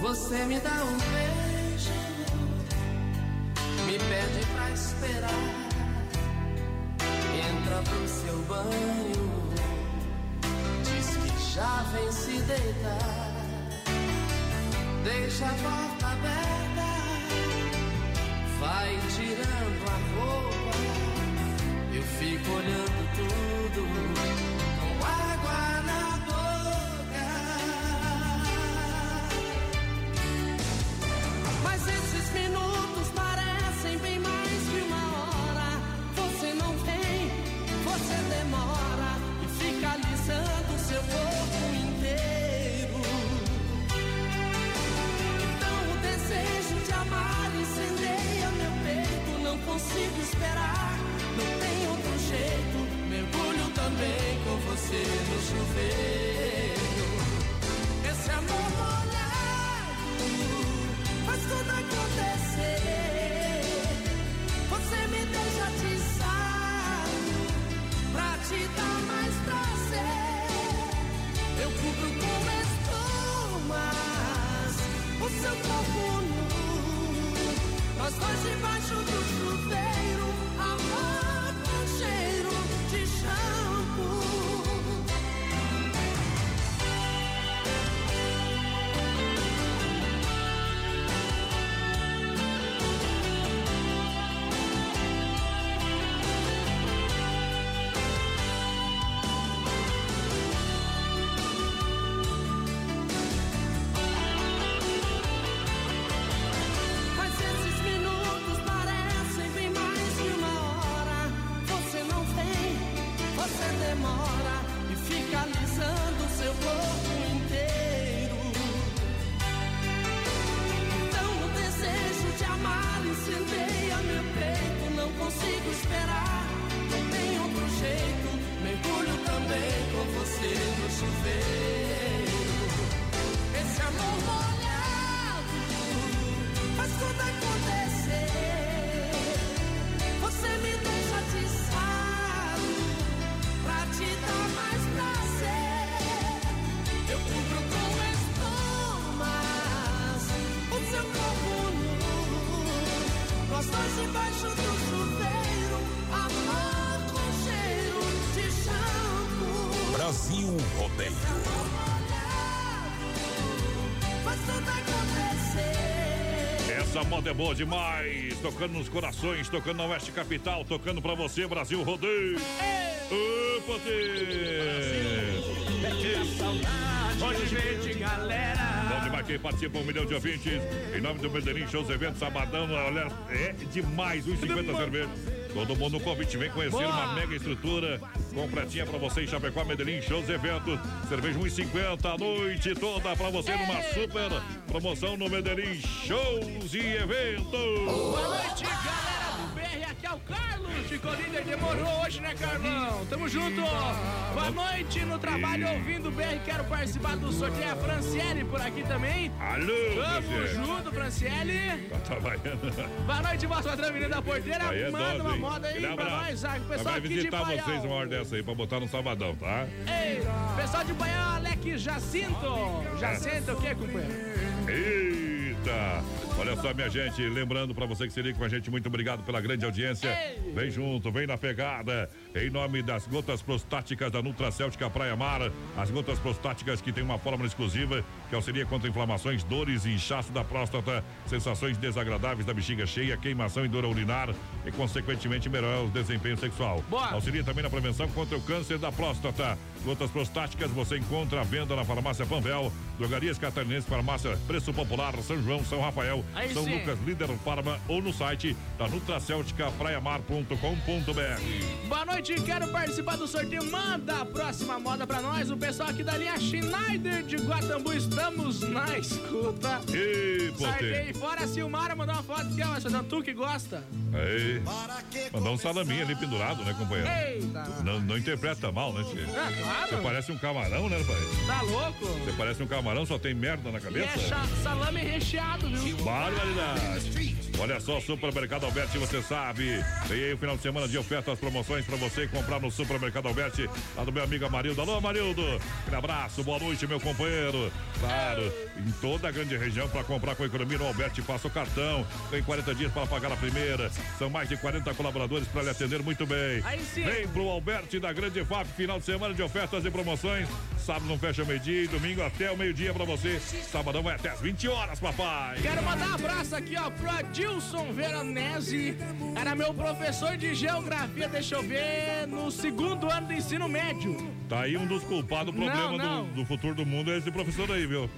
Você me dá um beijo pede pra esperar. Entra pro seu banho, diz que já vem se deitar. Deixa a porta aberta, vai tirando a roupa. Eu fico olhando tudo com água na boca. Mas esses minutos consigo esperar, não tem outro jeito. Mergulho também com você no chuveiro. Esse amor molhado faz tudo acontecer. Você me deixa atiçado pra te dar mais prazer. Eu cubro com espumas o seu corpo nu. Nós dois debaixo do chuveiro, amor com cheiro de shampoo. Essa moda é boa demais. Tocando nos corações, tocando na Oeste Capital, tocando pra você, Brasil Rodeio. Ô, potência! Hoje gente, galera. Quem participa, um milhão de ouvintes. Em nome do Medellín Shows Eventos, sabadão, olha, é demais, 1,50 cerveja. Todo mundo no convite, vem conhecer Boa. uma mega estrutura completinha pra você em Chapecó, Medellín Shows Eventos. Cerveja 1,50 a noite toda pra você numa super promoção no Medellín Shows e Eventos. Boa noite, galera. Aqui é o Carlos. Ficou líder, demorou hoje, né, Carlão? Tamo junto. Boa noite no trabalho, ouvindo o BR. Quero participar do sorteio. A Franciele por aqui também. Alô, Tamo Franciele. junto, Franciele. Tá trabalhando. Boa noite, vossa menina da porteira. É Manda dose, uma moda aí pra nós, Zago. Nós Pessoal vai aqui de visitar vocês uma hora dessa aí pra botar no sabadão, tá? Ei, pessoal de Baião, Alec Jacinto. Jacinto o quê, companheiro? Olha só, minha gente, lembrando pra você que se liga com a gente, muito obrigado pela grande audiência. Vem junto, vem na pegada. Em nome das gotas prostáticas da Nutracêutica Praia Mar, as gotas prostáticas que tem uma fórmula exclusiva que auxilia contra inflamações, dores e inchaço da próstata, sensações desagradáveis da bexiga cheia, queimação e dor urinar e, consequentemente, melhorar o desempenho sexual. Boa. Auxilia também na prevenção contra o câncer da próstata. Gotas prostáticas você encontra à venda na farmácia Panvel, drogarias catarinenses, farmácia Preço Popular, São João, São Rafael, Aí São sim. Lucas, Líder Farma ou no site da Nutracêutica praiamar.com.br. Boa noite, quero participar do sorteio. Manda a próxima moda pra nós. O pessoal aqui da linha Schneider de Guatambu, estamos na escuta. Ê, Sorteio fora a Silmara, mandou uma foto aqui, ó, mas fazendo tu que gosta. Aí. Mandar um salaminho ali pendurado, né, companheiro? Eita. Não, não interpreta mal, né, tio? É, claro. Você parece um camarão, né, pai? Tá louco? Você parece um camarão, só tem merda na E cabeça? é cha- salame recheado, viu? Barbaridade. Olha só, Supermercado Alberti, você sabe. Tem aí o final de semana de ofertas, promoções pra você comprar no Supermercado Alberti. Lá do meu amigo Amarildo. Alô, Amarildo. Aquele abraço, boa noite, meu companheiro. Claro, em toda a grande região para comprar com economia no Alberti, passa o cartão. Tem 40 dias para pagar a primeira. São mais de 40 colaboradores para lhe atender muito bem. Aí sim. Vem pro Alberti da Grande FAP, final de semana de ofertas e promoções. Sábado não fecha meio-dia e domingo até o meio-dia pra você. Sabadão vai até as 20 horas, papai. Quero mandar um abraço aqui, ó, pro Adilson Veronese. Era meu professor de geografia, deixa eu ver, no segundo ano do ensino médio. Tá aí um dos culpados do problema Não, não. Do, do futuro do mundo é esse professor aí, viu?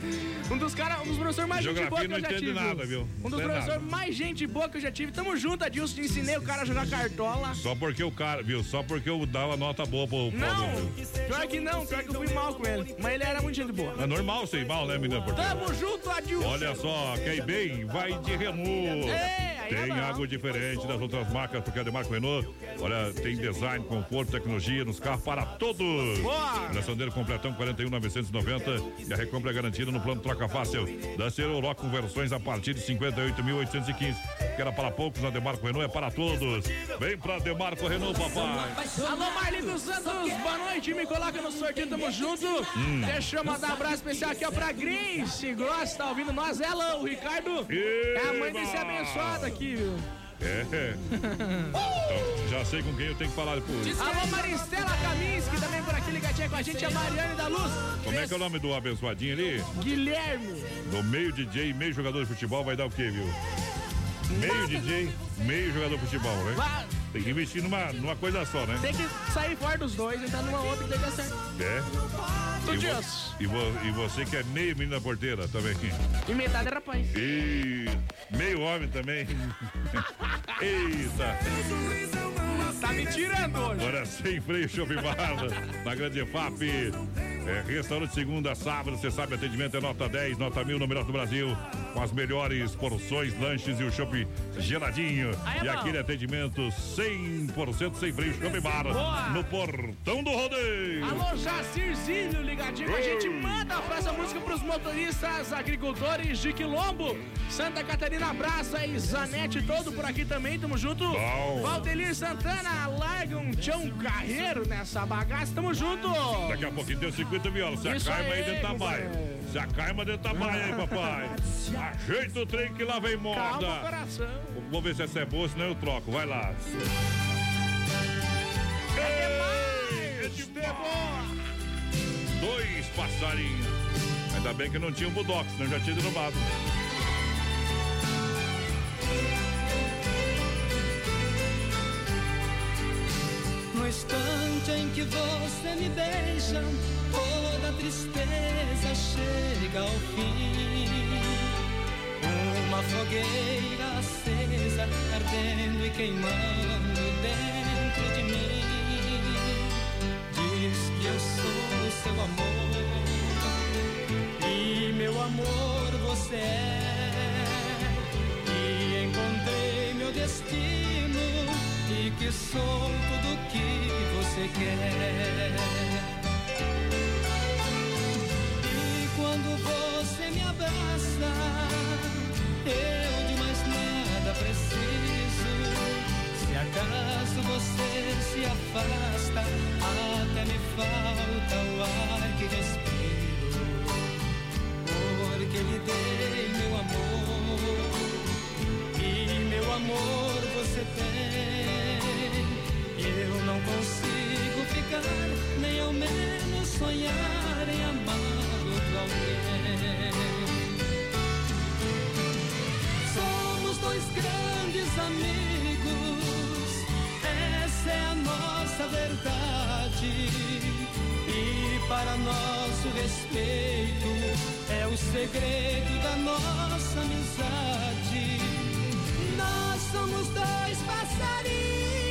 Um dos caras, um dos professores mais gente Geografia boa que eu já tive. nada, viu? Um dos é professores mais gente boa que eu já tive. Tamo junto, Adilson. Ensinei o cara a jogar cartola. Só porque o cara, viu? Só porque eu dava nota boa pro pro Não, aluno. pior que não, pior que eu fui mal com ele. Mas ele era muito gente boa. É normal ser mal, né, menina? Porque... Tamo junto, Adilson. Olha só, quer ir bem? Vai de. Ei, aí Tem é algo diferente das outras marcas, porque é de marca Renault. Olha, tem design, conforto, tecnologia nos carros para todos. Boa! Lançadeiro completão 41,990 e a recompra é garantida no plano Troca Fácil. Lanceiro Oroch com versões a partir de 58.815. Que era para poucos, na Demarco Renault é para todos. Vem pra Demarco Renault, papai. Alô, Marli dos Santos, boa noite. Me coloca no sorteio, tamo junto. Hum. Deixa eu mandar um abraço especial aqui, ó, pra Grace Gross, tá ouvindo nós? Ela, o Ricardo. É a mãe desse abençoado aqui, viu? É. Então, já sei com quem eu tenho que falar depois. Alô, Maristela Kaminski, também por aqui ligadinha com a gente, a Mariane da Luz. Como é que é o nome do abençoadinho ali? Guilherme. Do meio DJ, meio jogador de futebol, vai dar o quê, viu? Meio DJ, meio jogador de futebol, né? Vai. Tem que investir numa, numa coisa só, né? Tem que sair fora dos dois, entrar numa outra que dê certo. É. Tudo E, vo- e, vo- você que é meio menina porteira também aqui. E metade era rapaz. E meio homem também. Eita. Tá me tirando hoje. Agora sem freio, shopping bar, na Grande FAP. É, restaurante segunda, sábado, você sabe, atendimento é nota 10, nota 1000 no melhor do Brasil, com as melhores porções, lanches e o shopping geladinho. Aí e aquele atendimento 100% sem freio, shopping bar, Boa. no portão do rodeio. Alô, Jacir Zílio, ligadinho a gente. Manda a próxima música pros motoristas, agricultores de Quilombo. Santa Catarina, abraço aí. Zanete todo por aqui também, tamo junto. Bom. Valdelir Santana, larga um tchão carreiro nessa bagaça, tamo junto. Daqui a pouquinho tem 50 violas. Se Isso acaima aí aí, dentro da baia. Se acaima dentro da baia aí, papai. Ajeita o trem que lá vem moda. Calma, coração. Vou ver se essa é boa, senão eu troco. Vai lá. É de boa. Dois passarinhos. Ainda bem que não tinha um budox, senão já tinha derrubado. No instante em que você me beija, toda tristeza chega ao fim. Uma fogueira acesa, ardendo e queimando dentro de mim. Diz que eu sou seu amor, e meu amor você é. E encontrei meu destino e que sou tudo que você quer. Quando você me abraça, eu de mais nada preciso. Se acaso você se afasta, até me falta o ar que respiro. Porque lhe dei meu amor e meu amor você tem. Eu não consigo ficar, nem ao menos sonhar em amar Somos dois grandes amigos, essa é a nossa verdade. E para nosso respeito é o segredo da nossa amizade. Nós somos dois passarinhos,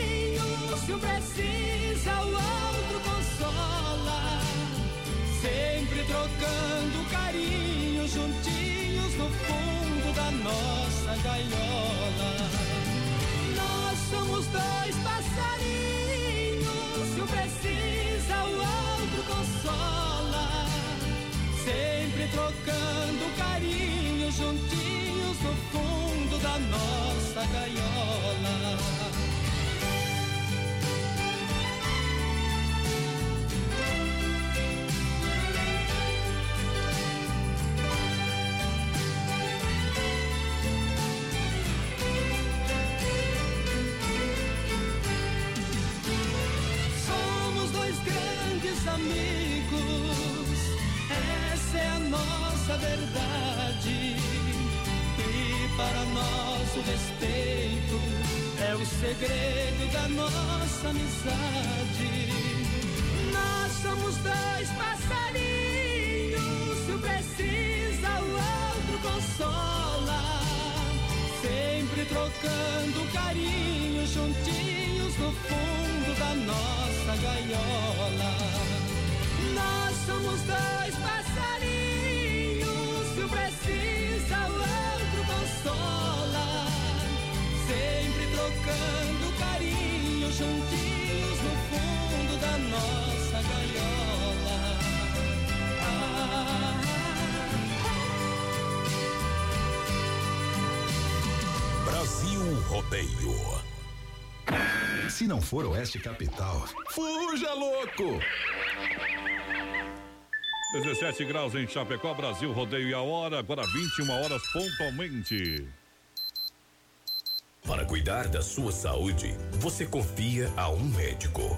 se um precisa, o outro consola. Trocando carinho, juntinhos no fundo da nossa gaiola. Carinho, juntinhos no fundo da nossa gaiola. Rodeio. Se não for Oeste Capital, fuja louco! 17 graus em Chapecó, Brasil, rodeio e a hora, agora 21 horas pontualmente. Para cuidar da sua saúde, você confia a um médico.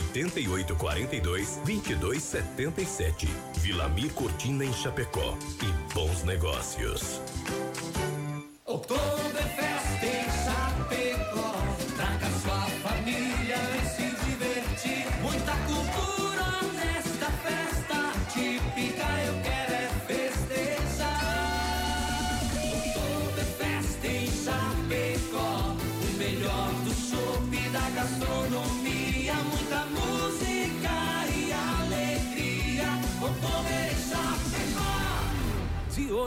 88 42 22 77. Vilamir Cortina em Chapecó. E bons negócios. Oktoberfest em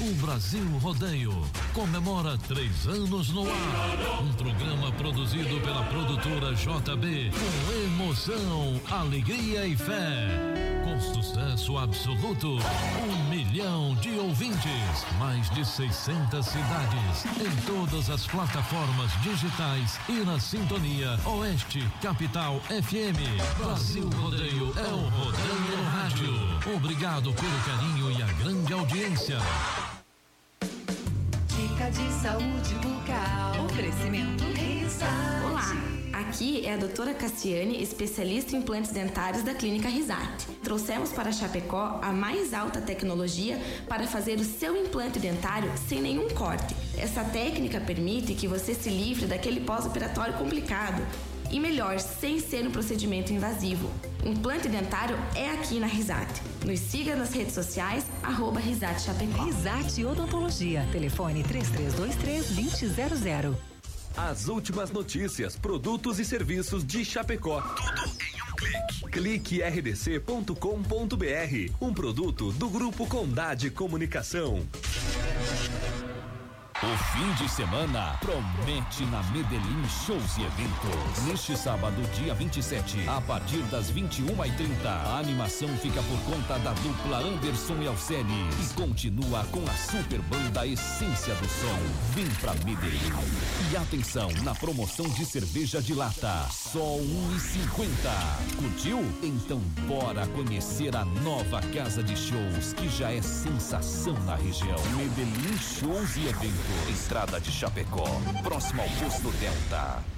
O Brasil Rodeio comemora três anos no ar. Um programa produzido pela produtora JB com emoção, alegria e fé. Com sucesso absoluto, um milhão de ouvintes, mais de 600 cidades, em todas as plataformas digitais e na sintonia Oeste Capital FM. Brasil Rodeio é o Rodeio Rádio. Obrigado pelo carinho e a grande audiência. Dica de saúde bucal. Oferecimento Risate. Olá, aqui é a doutora Cassiane, especialista em implantes dentários da Clínica Risate. Trouxemos para Chapecó a mais alta tecnologia para fazer o seu implante dentário sem nenhum corte. Essa técnica permite que você se livre daquele pós-operatório complicado. E melhor, sem ser um procedimento invasivo. Implante dentário é aqui na Risate. Nos siga nas redes sociais, arroba Risate Chapecó. Risate Odontologia. Telefone 3323-2000. As últimas notícias, produtos e serviços de Chapecó. Tudo em um clique. Clique rdc.com.br. Um produto do Grupo Condade Comunicação. O fim de semana promete na Medellín Shows e Eventos. Neste sábado, dia 27, a partir das 21h30, a animação fica por conta da dupla Anderson e Alcenes. E continua com a super banda Essência do Som. Vem pra Medellín. E atenção na promoção de cerveja de lata. Só 1,50. Curtiu? Então bora conhecer a nova casa de shows que já é sensação na região. Medellín Shows e Eventos. Estrada de Chapecó, próximo ao posto Delta.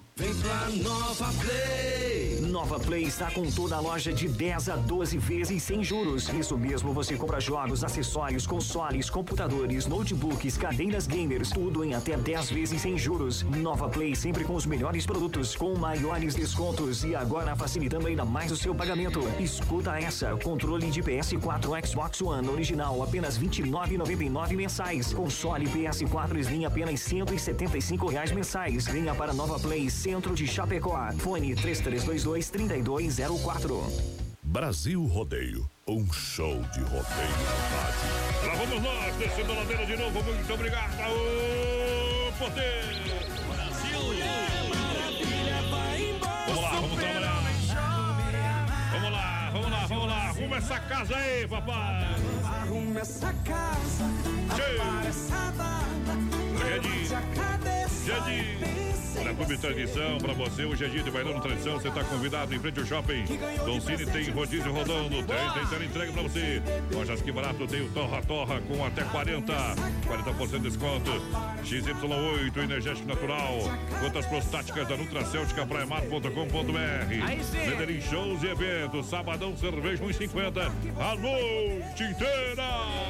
Vem pra Nova Play! Nova Play está com toda a loja de 10 a 12 vezes sem juros. Isso mesmo, você compra jogos, acessórios, consoles, computadores, notebooks, cadeiras gamers, tudo em até 10 vezes sem juros. Nova Play sempre com os melhores produtos, com maiores descontos e agora facilitando ainda mais o seu pagamento. Escuta essa: controle de PS4 Xbox One original apenas R$ 29,99 mensais. Console PS4 Slim apenas 175 reais mensais. Venha para Nova Play Centro de Chapecó. Fone 3322-3204. Brasil Rodeio, um show de rodeio Lá vamos nós, descendo a ladeira de novo. Muito obrigado. Aô, poder! Brasil! Vamos lá, vamos trabalhar. Vamos lá, vamos lá, vamos lá. Arruma essa casa aí, papai. Arruma essa casa. Apara essa barba. Levante Jardim. Olha, Clube Tradição pra você. Hoje é dia de bailão tradição. Você tá convidado em frente ao shopping. Dom Cine tem rodízio rodando. Tem, tem tela entrega pra você. Lojas que barato tem o Torra Torra com até 40. 40% de desconto. XY8, energético natural. Quantas prostáticas da Nutracêutica Praiamar.com.br. Medellín Shows e eventos. Sabadão, cerveja 1,50. A noite inteira.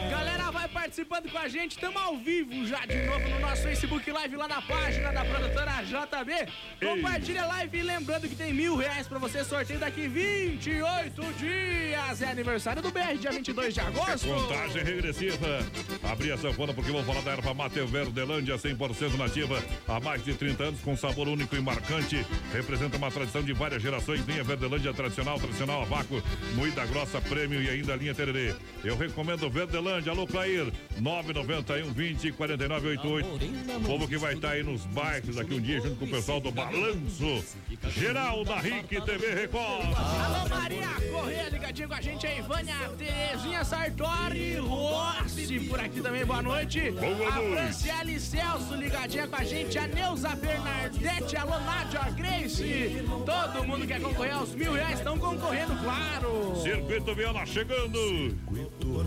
Galera, vai participando com a gente. Estamos ao vivo já de novo no nosso Facebook Live lá na página da produtora JB. Compartilha a live e lembrando que tem mil reais pra você sorteio daqui 28 dias. É aniversário do BR, dia 22 de agosto. Contagem regressiva. Abri a sanfona porque vou falar da erva mate Verdelândia 100% nativa. Há mais de 30 anos com sabor único e marcante. Representa uma tradição de várias gerações. Linha Verdelândia tradicional, tradicional a vácuo, moída grossa, prêmio e ainda linha tererê. Eu recomendo Verdelândia. Alô, Clair. 991 20 49 88. Povo que vai estar aí nos bairros daqui um dia junto com o pessoal do Balanço. Geral da RIC TV Record. Alô, Maria Correia, ligadinho com a gente aí. Vânia Terezinha Sartori Rossi por aqui também, boa noite. Boa a noite. Franciele Celso ligadinha com a gente. A Neuza Bernardete, alô, Nádia Grace. Todo mundo quer concorrer aos mil reais, estão concorrendo, claro. Circuito Viola chegando.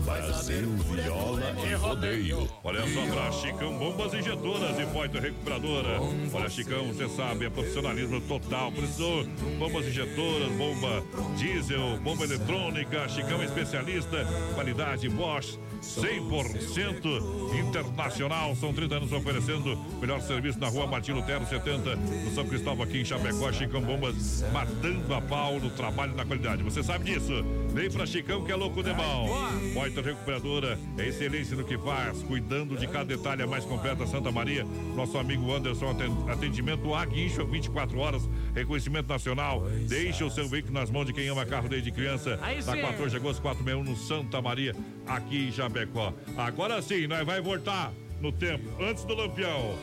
Brasil Viola e Rodeio. Olha só pra Chicão Bombas Injetoras e Poito Recuperadora. Olha, Chicão, você sabe, é profissionalismo total. Precisou bombas injetoras, bomba diesel, bomba eletrônica. Chicão é especialista, qualidade Bosch. 100% internacional, são 30 anos oferecendo melhor serviço na rua Martin Lutero 70, no São Cristóvão aqui em Chapecó, Chicão Bombas, matando a pau no trabalho e na qualidade. Você sabe disso? Vem pra Chicão que é louco de bom. Poitra Recuperadora é excelência no que faz, cuidando de cada detalhe a mais completa Santa Maria. Nosso amigo Anderson aten- atendimento a guincho 24 horas, reconhecimento nacional. Deixe o seu veículo nas mãos de quem ama carro desde criança. Aí Da sim. 14 de agosto 461 no Santa Maria, aqui em Chapecó. Agora sim, nós vai voltar no tempo, antes do Lampião.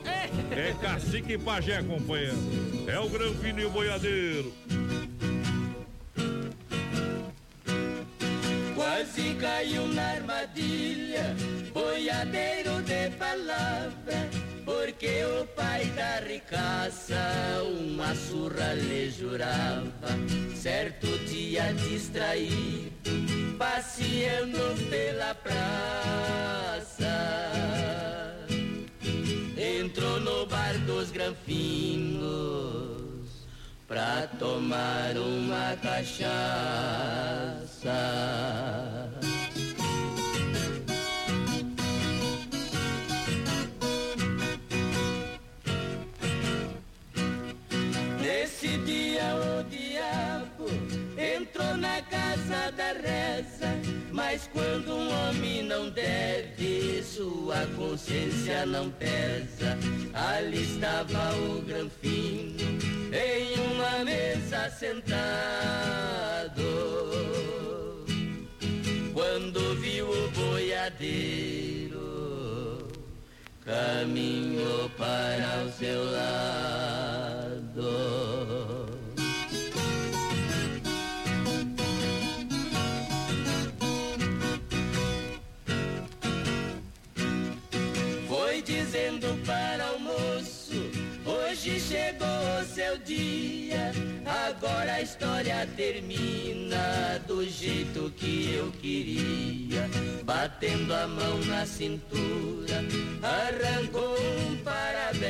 É cacique e pajé, companheiro. É o Granfino e o Boiadeiro. Quase caiu na armadilha, boiadeiro de palavra, porque o pai da ricaça uma surra lhe jurava. Certo dia distraído, passeando pela praça, entrou no bar dos granfinos pra tomar uma cachaça. Entrou na casa da reza, mas quando um homem não deve, sua consciência não pesa. Ali estava o granfino em uma mesa sentado. Quando viu o boiadeiro, caminhou para o seu lado. Dizendo para o moço: Hoje chegou o seu dia. Agora a história termina do jeito que eu queria. Batendo a mão na cintura, arrancou um parabelo.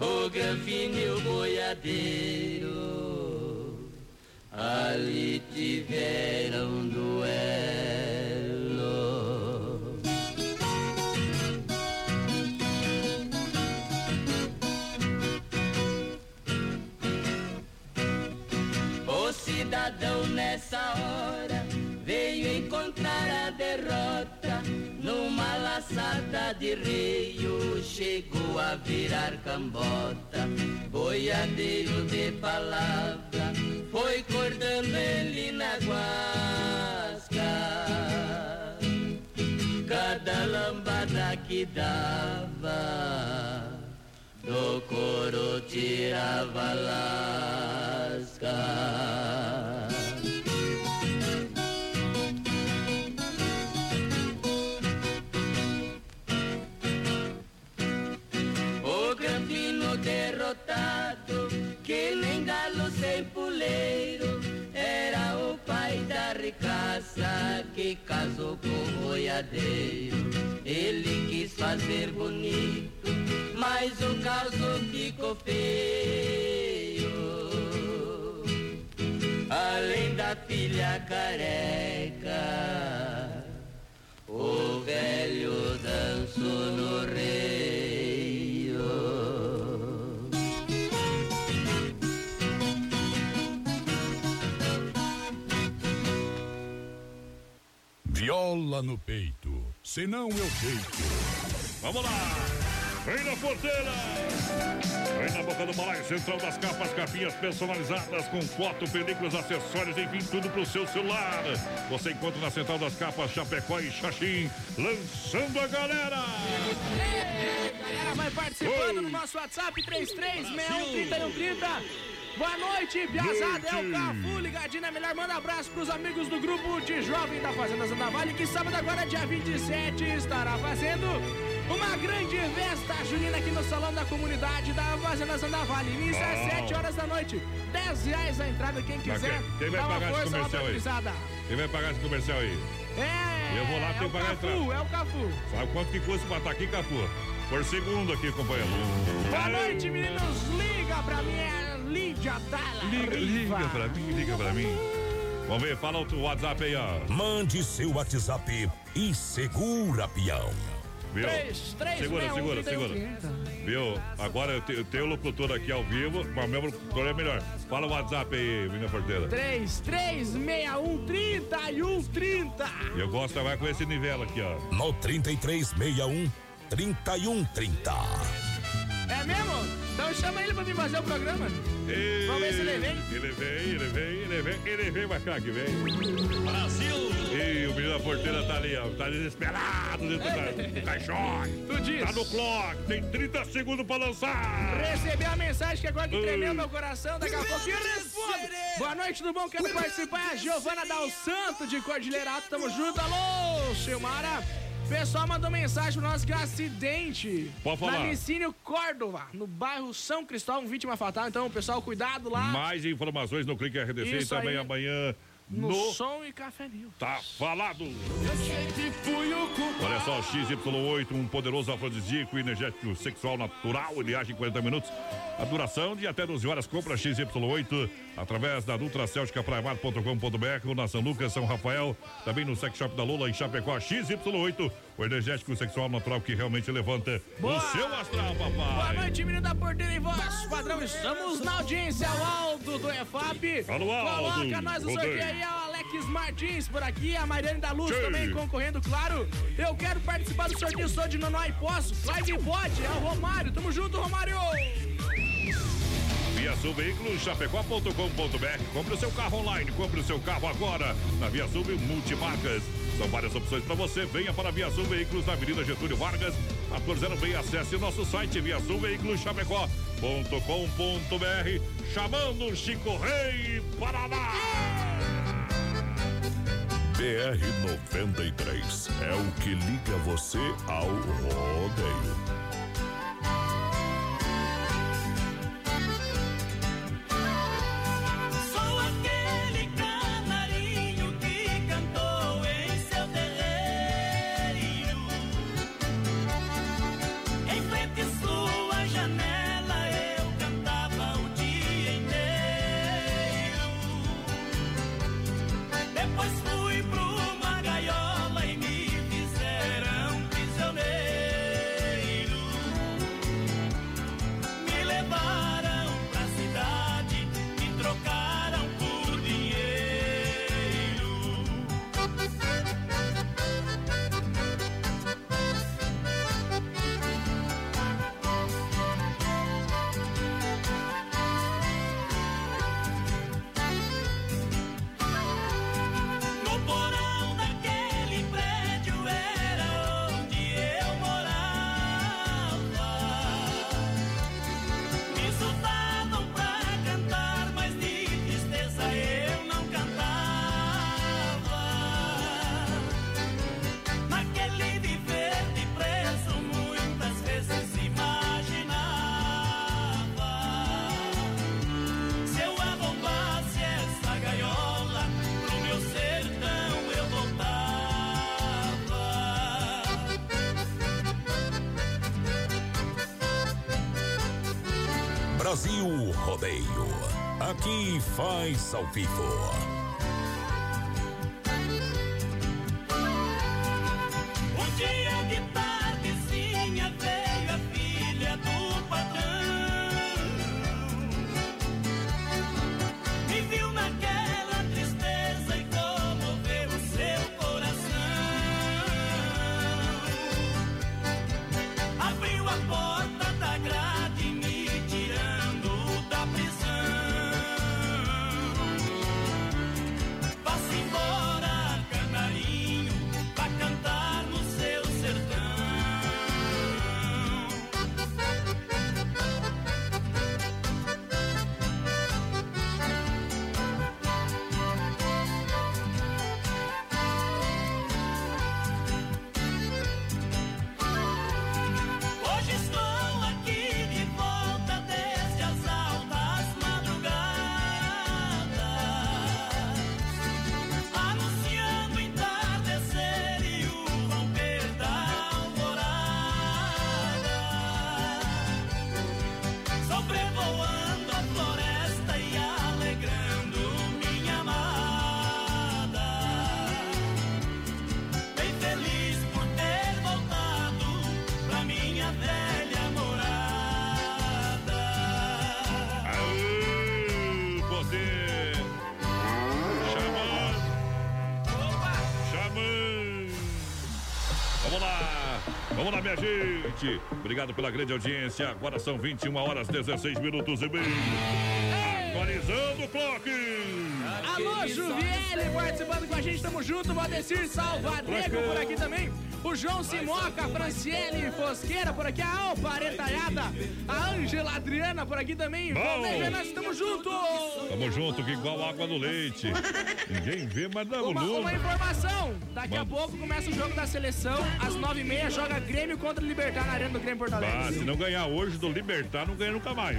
O Granfino e o boiadeiro ali tiveram de reio chegou a virar cambota boiadeiro de palavra foi cortando ele na guasca cada lambada que dava do couro tirava lasca. Que nem galo sem puleiro, era o pai da ricaça que casou com o boiadeiro. Ele quis fazer bonito, mas o caso ficou feio. Além da filha careca, o velho dançou no reio. Viola no peito, senão eu deito. Vamos lá! Vem na porteira! Vem na boca do balaio central das capas, capinhas personalizadas com foto, películas, acessórios, enfim, tudo pro seu celular. Você encontra na central das capas Chapecó e Xaxim, lançando a galera! Galera, vai participando no nosso WhatsApp 33613130. Boa noite, Piazada. É o. Cafu, ligadinho na melhor. Manda abraço pros amigos do grupo de jovem da Fazenda Santa Vale, que sábado agora, dia 27, estará fazendo uma grande festa junina aqui no salão da comunidade da Fazenda Santa Vale. Inicia às Ah. 7 horas da noite. 10 reais a entrada, quem quiser. quem- quem vai dá uma pagar esse força pra comercial aí? Quem vai pagar esse comercial aí? É. Eu vou lá, é tenho que pagar a Cafu, entrada. é o Cafu. Sabe quanto que custa pra estar aqui, Capu? Por segundo aqui, companheiro. Boa noite, meninos. Liga pra mim, é Lídia Dalla Liga, Riva. liga pra mim, liga pra mim. Vamos ver, fala o WhatsApp aí, ó. Mande seu WhatsApp e segura, peão. Viu? Três, três, segura, meia, um, segura, e um, segura. trinta. Viu? Agora eu, te- eu tenho o locutor aqui ao vivo, mas o meu locutor é melhor. Fala o WhatsApp aí, Vinha Porteira. 3, 3, 61, 31, 30. Eu gosto, vai com esse nível aqui, ó. No 3361 3130. É mesmo? Então chama ele pra vir fazer o programa. Vamos ver se ele vem. Ele vem, ele vem, ele vem, ele vem, vai cá que vem. Brasil! E o menino da porteira tá ali, ó. Tá desesperado dentro do caixote. Tu diz. Tá no clock, tem 30 segundos pra lançar. Recebi a mensagem que agora que tremeu meu coração, daqui a pouco eu respondo. Boa noite, tudo bom? Quero participar. É a Giovana Dal Santo de Cordilheira Alta, tamo junto. Alô, Silmara. Pessoal mandou mensagem pro nós que é um acidente. Pode falar. Na Licínio Córdova, no bairro São Cristóvão, vítima fatal. Então, pessoal, cuidado lá. Mais informações no Clique RDC Isso e também aí. amanhã No, no Som e Café News. Tá Falado. Olha só, XY8, um poderoso afrodisíaco energético sexual natural. Ele age em 40 minutos. A duração de até 12 horas. Compra XY8 através da nutracélticapraiamar.com.br ou na São Lucas, São Rafael. Também no Sex Shop da Lula em Chapecó. XY8, o energético sexual natural que realmente levanta Boa. o seu astral, Boa papai. noite, menino da porteira em voz padrão. Estamos na audiência. O Aldo do EFAP. Alô, Aldo. Coloca nós no Rodei. sorteio aí. O Alex Martins por aqui. A Mariane da Luz Sim. também concorrendo, claro. Eu quero participar do sorteio. Sou de Nonói Posso. Vai que pode. É o Romário. Tamo junto, Romário. Via Sul Veículos, chapecó.com.br. Compre o seu carro online, compre o seu carro agora. Na Via Sul Multimarcas. São várias opções para você. Venha para a Via Sul Veículos na Avenida Getúlio Vargas, 1406. Acesse nosso site Via Sul Veículos Chapecó.com.br. Chamando Chico Rei Paraná. BR 93 é o que liga você ao rodeio. Rodeio. Aqui faz ao minha gente. Obrigado pela grande audiência. Agora são 21 horas 16 minutos e meio. Atualizando o clock. Alô, Juviele, participando com a gente, tamo junto. Valdecir Salvanego por aqui também. O João Simoca, a Franciele Fosqueira por aqui, a Alparetaiada, a Ângela Adriana por aqui também. Bom. Valdeir Venâncio, tamo junto. Tamo junto, que igual água no leite. Ninguém vê, mas dá o Uma, uma informação, daqui a pouco começa o jogo da seleção, às nove e meia joga Grêmio contra o Libertar na Arena do Grêmio Porto Ah, Alegre. se não ganhar hoje do Libertar, não ganha nunca mais.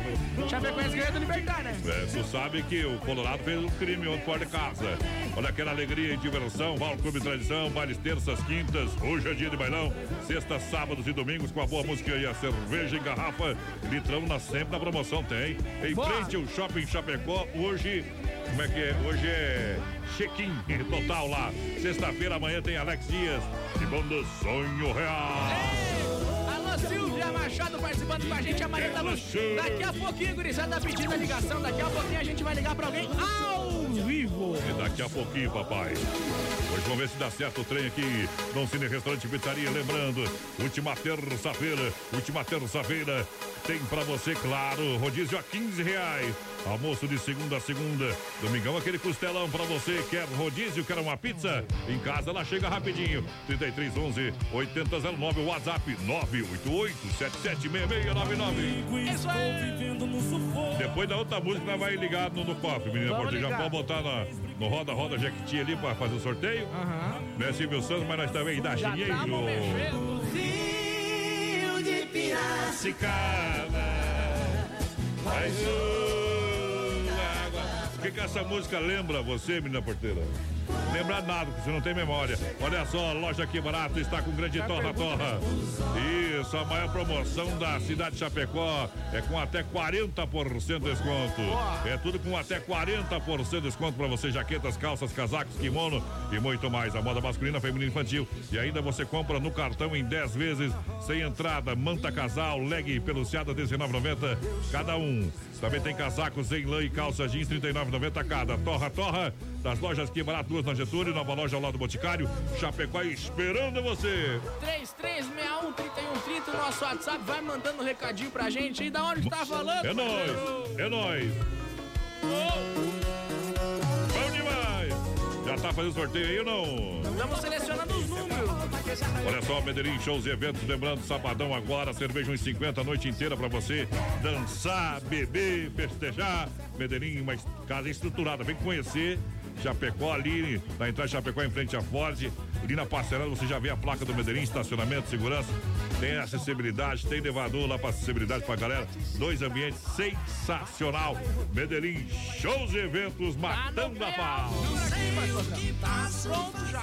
Chapecoense ganha do Libertar, né? É, tu sabe que o Colorado fez um crime ontem fora de casa. Olha aquela alegria e diversão, Val Clube Tradição, bailes terças, quintas, hoje é dia de bailão, sextas, sábados e domingos com a boa música e a cerveja em garrafa. Litrão na sempre na promoção tem. Em Boa. frente ao Shopping Chapecó, hoje, como é que é? Hoje é check-in total lá. Sexta-feira, amanhã tem Alex Dias e Banda Sonho Real. Alô, Silvia Machado participando com a gente, a Maria da Luz. Daqui a pouquinho, gurizada, pedindo a ligação. Daqui a pouquinho a gente vai ligar pra alguém ao vivo. E daqui a pouquinho, papai. Hoje vamos ver se dá certo o trem aqui no Cine Restaurante Pizzaria. Lembrando, última terça-feira, última terça-feira, tem pra você, claro, rodízio a 15 reais. Almoço de segunda a segunda. Domingão, aquele costelão pra você. Quer rodízio, quer uma pizza? Em casa ela chega rapidinho. 3311 8009, WhatsApp 988 776699. Isso aí. Depois da outra música, nós vai ligar no, no cofre, menina Portugal. Já pode botar na, no Roda Roda Jequiti ali pra fazer o sorteio. Né, Silvio Santos, mas nós também dá Já dinheiro. mexendo. Rio de Piracicaba. Mais uma água. O que, que essa música lembra você, menina porteira? Lembra nada, porque você não tem memória. Olha só, loja aqui barato está com grande torra-torra. Isso, a maior promoção da cidade de Chapecó é com até 40% de desconto. É tudo com até 40% de desconto para você: jaquetas, calças, casacos, kimono e muito mais. A moda masculina, feminina e infantil. E ainda você compra no cartão em 10 vezes, sem entrada, manta casal, leg peluciada R$19,90 cada um. Também tem casacos em lã e calça jeans R$ 39,90 cada. Torra, torra, das lojas que barato, duas na Getúlio, nova loja ao lado do Boticário, Chapecó esperando você. 3361-3130, o nosso WhatsApp, vai mandando um recadinho pra gente aí. Da onde tá falando? É nóis, é nóis. Bom demais. Já tá fazendo sorteio aí ou não? Estamos selecionando os números. Olha só, Medellín, shows e eventos. Lembrando, sabadão agora, cerveja 1,50 a noite inteira pra você dançar, beber, festejar. Medellín, uma casa estruturada. Vem conhecer. Chapecó ali, na entrada de Chapecó em frente à Ford. Ali na você já vê a placa do Medellín, estacionamento, segurança. Tem acessibilidade, tem elevador lá para acessibilidade pra galera. Dois ambientes sensacional. Medellín, shows e eventos matando a pau. Pronto já.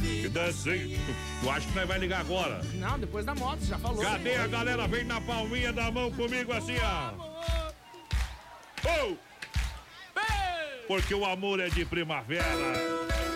Que dança, hein? Tu, tu acha que nós vai ligar agora? Não, depois da moto, já falou. Cadê a galera? Vem na palminha da mão comigo assim, ó. Oh! Porque o amor é de primavera.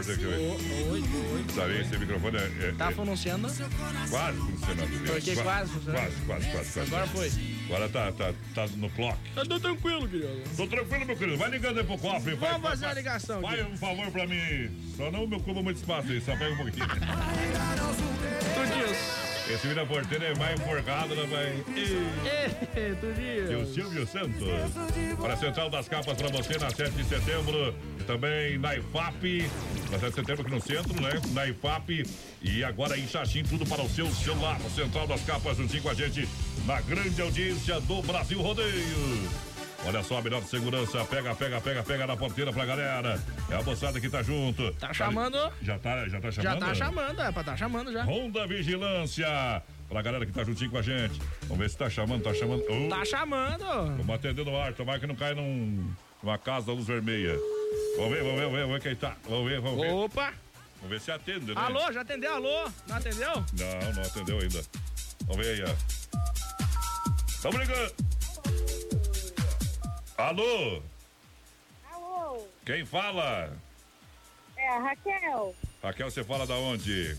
Oi, oi. Tá bem, esse microfone é. é Tá é pronunciando? quase funcionando. Por que Qua- quase funcionando? Quase, quase, quase, quase. Agora foi. Agora tá, tá, tá no clock. Eu tô tranquilo, querido. Tô tranquilo, meu querido. Vai ligando aí pro cofre. vai- Vamos vai- fazer uma vai- ligação Faz aqui. um favor pra mim. Só não me ocupa muito espaço aí, só pega um pouquinho. Tudinhos. Esse vira porteiro é mais enforcado, né, pai? Ê, E o. Silvio Santos. Para a Central das Capas para você na 7 de setembro. Também na IFAP. Na 7 de setembro aqui no centro, né? Na IFAP. E agora em Xaxim, tudo para o seu celular. A Central das Capas juntinho com a gente na grande audiência do Brasil Rodeio. Olha só, a melhor segurança. Pega, pega, pega, pega na porteira pra galera. É a moçada que tá junto. Tá chamando? Já tá, já tá chamando? Já tá chamando, é pra tá chamando já. Ronda Vigilância. Pra galera que tá juntinho com a gente. Vamos ver se tá chamando, tá chamando. Oh, Tá chamando. Vamos atender no ar, tomara que não caia num, numa casa da luz vermelha. Vamos ver, vamos ver, vamos ver, vamos ver quem tá. Vamos ver, vamos ver. Opa. Vamos ver se atende, né? Alô, já atendeu? Alô? Não atendeu? Não, não atendeu ainda. Vamos ver aí, ó. Tamo ligando. Alô? Alô, Quem fala? é a Raquel. Raquel, você fala da onde?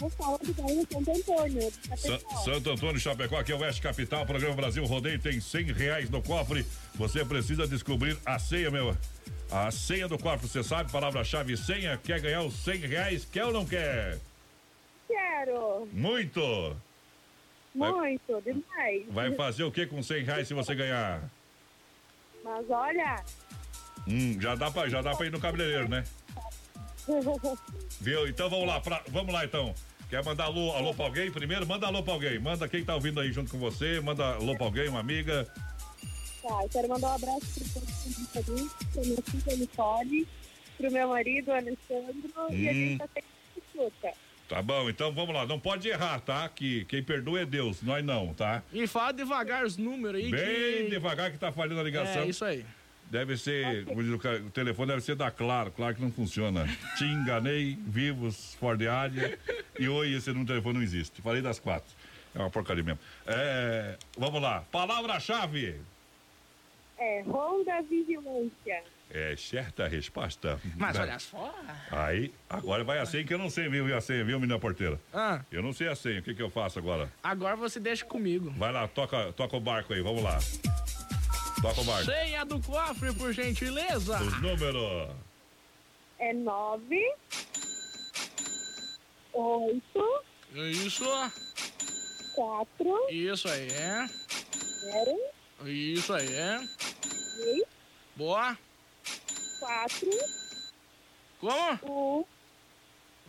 Eu falo do bairro Santo Antônio. de Sa-. Santo Antônio Chapecó, aqui é o Oeste Capital, programa Brasil Rodeio tem 100 reais no cofre. Você precisa descobrir a senha, meu. A senha do cofre, você sabe? Palavra-chave senha. Quer ganhar os 100 reais? Quer ou não quer? Quero. Muito! Vai- Muito, demais. Vai fazer o que com 100 reais se você ganhar? Mas olha. Hum, já dá pra, já dá pra ir no cabeleireiro, né? Viu? Então vamos lá, pra- vamos lá então. Quer mandar alô, alô pra alguém primeiro? Manda alô pra alguém. Manda quem tá ouvindo aí junto com você. Manda alô pra alguém, uma amiga. Tá, eu quero mandar um abraço pro pra minha filha Nicole, pro meu marido Alessandro e a Hum. gente tá escuta. Tá bom, então vamos lá. Não pode errar, tá? Que quem perdoa é Deus, nós não, tá? E fala devagar os números aí. Bem que... devagar que tá falhando a ligação. É, isso aí. Deve ser, como diz o telefone deve ser da Claro, claro que não funciona. Te enganei, vivos, Ford Ádia. E oi, esse número de telefone não existe. Falei das quatro. É uma porcaria mesmo. É, vamos lá. Palavra-chave. É, Ronda Vigilância. É certa a resposta. Mas olha só. Aí, agora vai a senha que eu não sei, viu, a senha, viu, menina porteira? Ah, Eu não sei a senha, o que que eu faço agora? agora você deixa comigo. Vai lá, toca, toca o barco aí, vamos lá. Toca o barco. Senha do cofre, por gentileza. Os números. É nove. Oito. Isso. Quatro. Isso aí, é. Zero. Isso aí, é. Três. Boa. Quatro. Como? Um.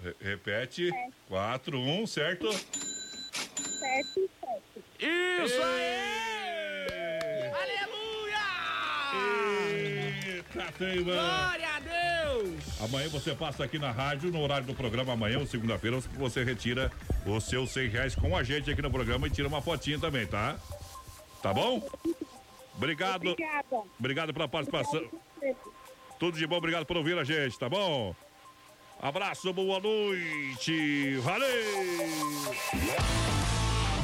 Re- repete. 4, 1, certo? Sete. Sete. Isso aí! Aleluia! Eita, teima. Glória a Deus! Amanhã você passa aqui na rádio, no horário do programa, amanhã, segunda-feira, você retira os seus 100 reais com a gente aqui no programa e tira uma fotinha também, tá? Tá bom? Obrigado. Obrigada. Obrigado pela participação. Tudo de bom, obrigado por ouvir a gente, tá bom? Abraço, boa noite. Valeu!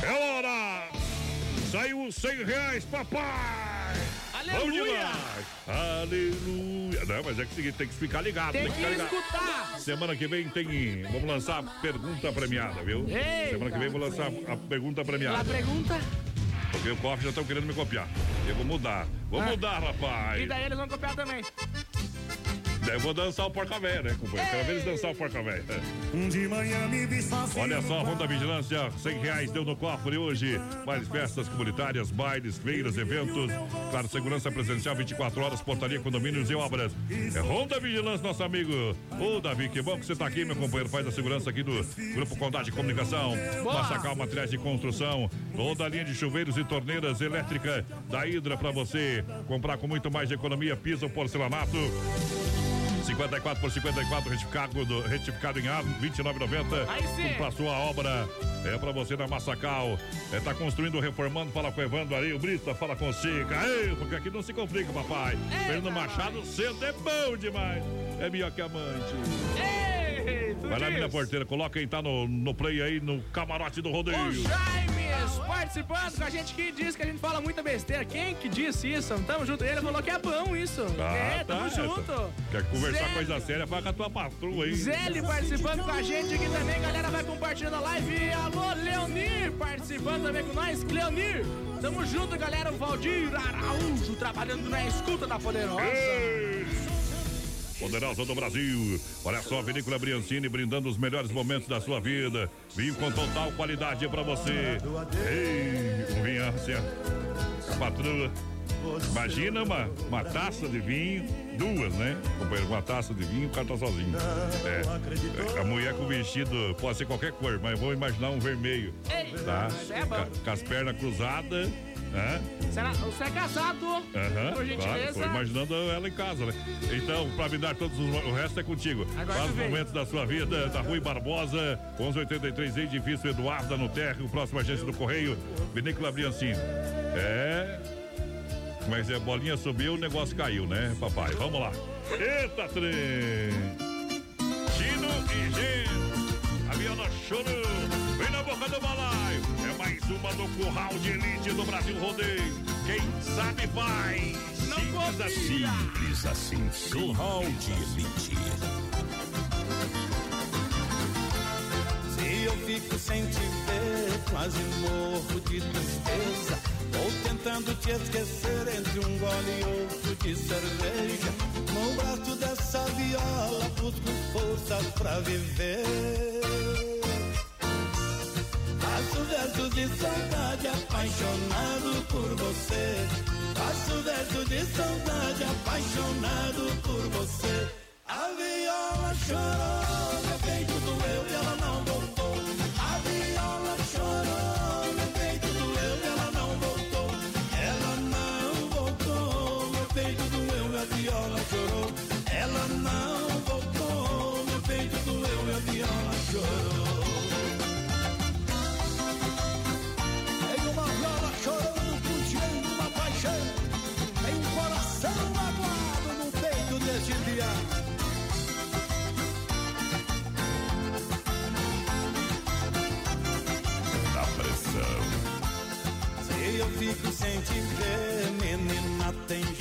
É hora! Saiu os 100 reais, papai! Aleluia! Aleluia! Não, mas é que é o seguinte, tem que ficar ligado. Tem ficar que ligado. escutar! Semana que vem tem. Vamos lançar a pergunta premiada, viu? Eita. Semana que vem vou lançar a pergunta premiada. pergunta. Porque o cofre já estão querendo me copiar. Eu vou mudar. Vou Ah. mudar, rapaz. E daí eles vão copiar também. Daí eu vou dançar o porca velho, né, companheiro? Quero ver eles dançar o porca velho. Um de manhã me vi. Olha só, Ronda Vigilância, 100 reais deu no cofre hoje. Mais festas comunitárias, bailes, feiras, eventos. Claro, segurança presencial 24 horas, portaria, condomínios e obras. É Ronda Vigilância, nosso amigo. Ô, Davi, que bom que você tá aqui, meu companheiro. Faz a segurança aqui do Grupo Condade de Comunicação. Massacal Materiais de Construção. Toda a linha de chuveiros e torneiras elétrica da Hidra pra você comprar com muito mais economia. Piso, porcelanato. 54 por 54, retificado, do, retificado em ar, 29,90. Aí sim. Pra sua obra. É pra você na Massacal. É, tá construindo, reformando, fala com o Evandro aí, o Brita, fala com o Sica. Ei, porque aqui não se complica, papai. Fernando Machado, cedo é bom demais. É melhor que amante. Vai lá, minha porteira, coloca quem tá no, no play aí, no camarote do rodeio. O Jaimes participando com a gente que diz que a gente fala muita besteira. Quem que disse isso? Tamo junto. Ele falou que é bom isso. Ah, é, tamo tá, junto. Quer conversar coisa séria, fala com a tua patroa aí. Zélio participando com a gente aqui também, galera vai compartilhando a live. Alô, Leonir participando também com nós. Leonir, tamo junto, galera. O Valdir Araújo trabalhando na escuta da Poderosa. Poderosa do Brasil. Olha só, Vinícola Briancini brindando os melhores momentos da sua vida. Vinho com total qualidade pra você. Ei, um vinho assim, ó. A patroa. Imagina uma, uma taça de vinho, duas, né? Companheiro, uma taça de vinho, o cara tá sozinho. É, a mulher com vestido pode ser qualquer cor, mas vou imaginar um vermelho. Tá? é Com as pernas cruzadas. Né? Será, você é casado? Aham, por gentileza. imaginando ela em casa, né? Então, pra me dar todos os. O resto é contigo. Agora Faz momentos da sua vida, da Rui Barbosa, 1183, edifício Eduarda, no térreo, próxima agência do Correio, Vinícola Briancini. É. Mas é, bolinha subiu, o negócio caiu, né, papai? Vamos lá. Eita, trem! Chino e Gino, a Viana chorou, vem na boca do balaio. Uma do Curral de Elite do Brasil Rodeio. Quem sabe faz. Simples assim. Simples assim. Curral de Elite. Se eu fico sem te ver, quase morro de tristeza. Vou tentando te esquecer entre um gole e outro de cerveja. No braço dessa viola, busco forças pra viver. Faço versos de saudade, apaixonado por você. Faço verso de saudade, apaixonado por você. A viola chorou,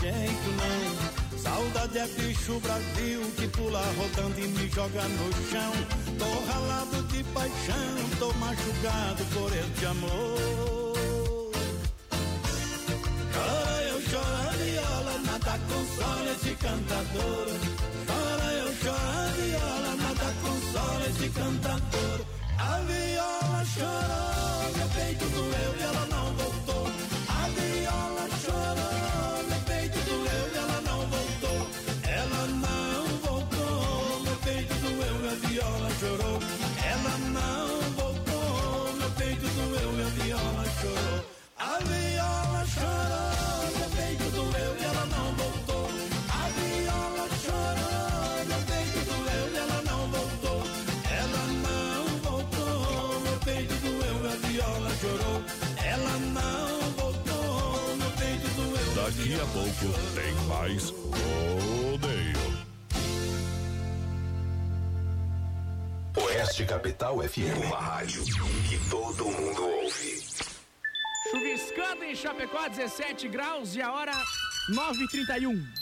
jeito não. Saudade é bicho Brasil que pula rodando e me joga no chão. Tô ralado de paixão, tô machucado por este amor. Chora eu choro a viola, nada consola esse cantador. Chora eu choro a viola, nada consola esse cantador. A viola chorou, meu peito doeu e ela não voltou. Pouco tem mais rodeio. Oeste Capital FM. Uma rádio que todo mundo ouve. Chuviscando em Chapecó, 17 graus e a hora 9h31.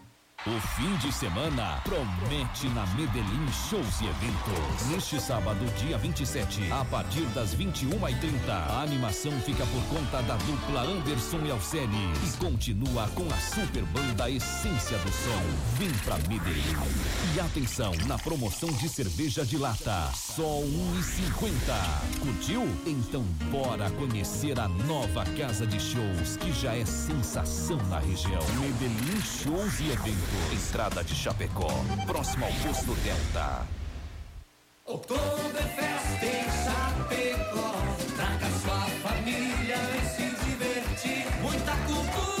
O fim de semana promete na Medellín Shows e Eventos. Neste sábado, dia 27, a partir das 21h30, a animação fica por conta da dupla Anderson e Alcene e continua com a super banda Essência do Som. Vem pra Medellín. E atenção na promoção de cerveja de lata, só 1,50. Curtiu? Então bora conhecer a nova casa de shows que já é sensação na região. Medellín Shows e Eventos. Estrada de Chapecó, próximo ao posto Delta. Oktoberfest em Chapecó. Traga sua família e se divertir. Muita cultura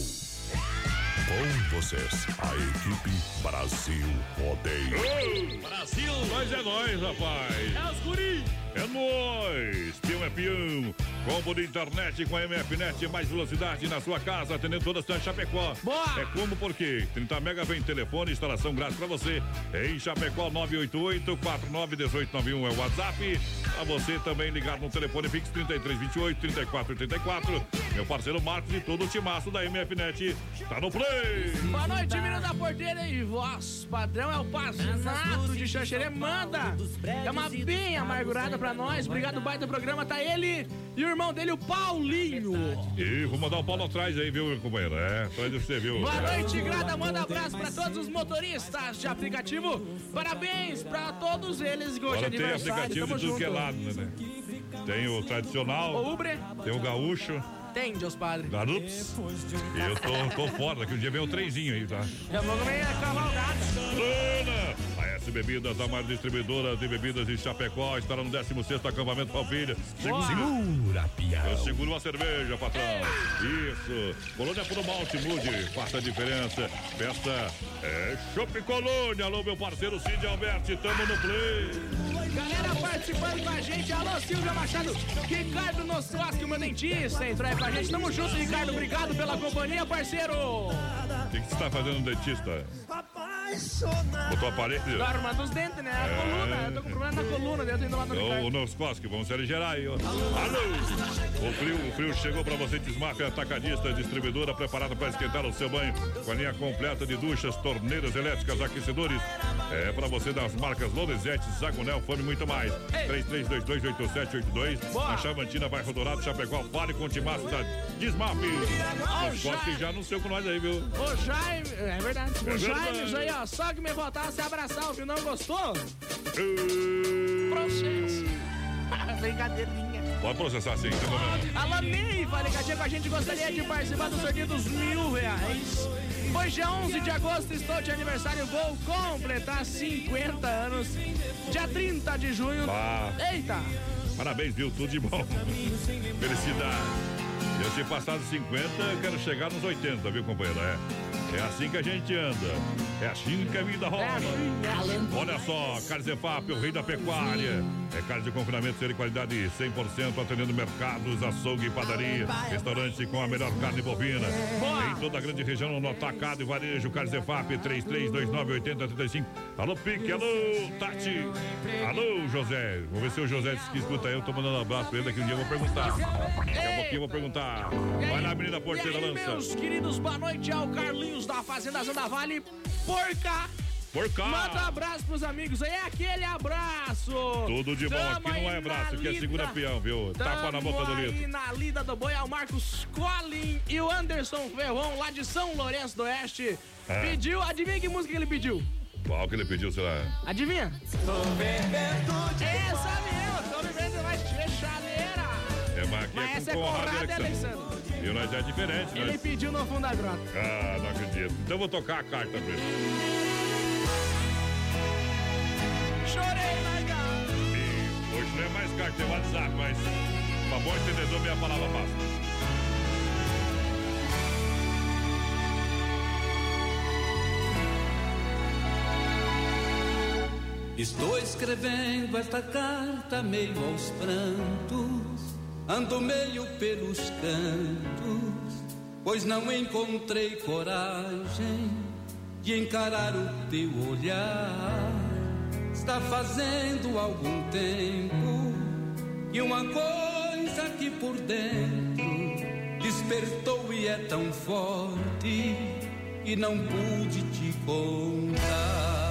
Com vocês, a equipe Brasil Rodeio. Brasil! Mas é nós, rapaz! É os guri! É nós! Peão é peão! Combo de internet com a MFNet, mais velocidade na sua casa, atendendo toda a cidade de Chapecó. Boa! É como porque 30 mega vem telefone, instalação grátis pra você. Em Chapecó 988 491891 é o WhatsApp. Pra você também ligar no telefone fix 3328 3484. Meu parceiro Marcos e todo o timaço da MFNet tá no play! Boa noite, menino da porteira e voz padrão é o Pazinato de Xanxerê. Manda! É uma bem amargurada pra nós. Obrigado, baita programa. Tá ele e o irmão dele, o Paulinho. E vou mandar um Paulo atrás aí, viu, companheiro? É, atrás de você, viu? Boa noite, Grada. Manda abraço pra todos os motoristas de aplicativo. Parabéns pra todos eles que hoje é Agora tem aniversário. aplicativo Tamo de tudo junto. que é lado, né? Tem o tradicional. O Ubre Tem o gaúcho. tem, Deus Padre. Garups. E eu tô, tô fora, que um dia vem o trenzinho aí, tá? Já vou comer! A S Bebidas, a maior distribuidora de bebidas de Chapecó, estará no 16 acampamento Palpilha. Boa. Segura, pião. Eu seguro uma cerveja, patrão. Isso. Colônia Puro Malte Mude, faça a diferença. Festa é Chopp Colônia. Alô, meu parceiro Cid Alberti, tamo no play. Galera participando com a gente, alô Silvia Machado, Ricardo Nossoski, o meu dentista, entrou aí com a gente. Tamo junto, Ricardo, obrigado pela companhia, parceiro. O que que você tá fazendo, dentista? apaixonado. Botou aparelho? Arrumando os dentes, né? A É. coluna. Eu tô com problema na coluna, eu tô indo lá no. O nos Cosque, vamos se aligerar aí, ó. Alô! O frio, o frio chegou pra você, Desmaf, atacadista, distribuidora preparada para esquentar o seu banho, com a linha completa de duchas, torneiras elétricas, aquecedores. É pra você das marcas Lorenzetti, Zagonel, Fome e muito mais. 33228782, na Chavantina, bairro Dourado, Chapecó, fale com o Timaço da Desmaf. Nos Cosque já anunciou com nós aí, viu? O Jaime, é verdade. É o Jaime, isso aí, ó. Só que me voltar, se abraçar, viu? Não gostou? Processo. Brincadeirinha. Pode processar sim, sem problema. Alô, Neiva, ligadinha com a gente. Gostaria de participar do sorteio dos mil reais. Hoje, dia 11 de agosto, estou de aniversário. Vou completar 50 anos. Dia 30 de junho. Bah. Eita! Parabéns, viu? Tudo de bom. Felicidade. Eu se passar dos 50, eu quero chegar nos 80, viu, companheiro? É. É assim que a gente anda. É assim que a vida rola. Olha só, Carzefap, o rei da pecuária. É carne de confinamento, ser de qualidade 100%, atendendo mercados, açougue e padaria. Restaurante com a melhor carne bovina. Em toda a grande região, no atacado e varejo, Carzefap, 33298035. Alô, Pique, alô, Tati. Alô, José. Vou ver se o José disse que escuta aí. Eu tô mandando um abraço pra ele, daqui um dia eu vou perguntar. Daqui a pouquinho eu vou perguntar. Vai lá, menina porteira, e aí, lança. meus queridos, boa noite ao Carlinhos da Fazenda Zanda Vale. Por cá. Por cá. Manda um abraço pros amigos aí, é aquele abraço. Tudo de bom. Tamo Aqui não é abraço, na aqui é segura peão, viu? Tapa na boca do Tamo litro. na lida do boi, é o Marcos Collin e o Anderson Ferrão, lá de São Lourenço do Oeste. É. Pediu, adivinha que música que ele pediu? Qual que ele pediu, será? Adivinha? Essa mesmo, É, mas aqui Mas essa é é com Conrado Conrado e e Alexandre. E nós é diferente, Ele né? pediu no fundo da grota. Ah, não acredito. Então eu vou tocar a carta pra ele. Chorei na E hoje não é mais carta, é WhatsApp, mas pra bom entendedor, minha palavra basta. Estou escrevendo esta carta meio aos prantos, ando meio pelos cantos, pois não encontrei coragem de encarar o teu olhar. Está fazendo algum tempo e uma coisa aqui por dentro despertou e é tão forte e não pude te contar.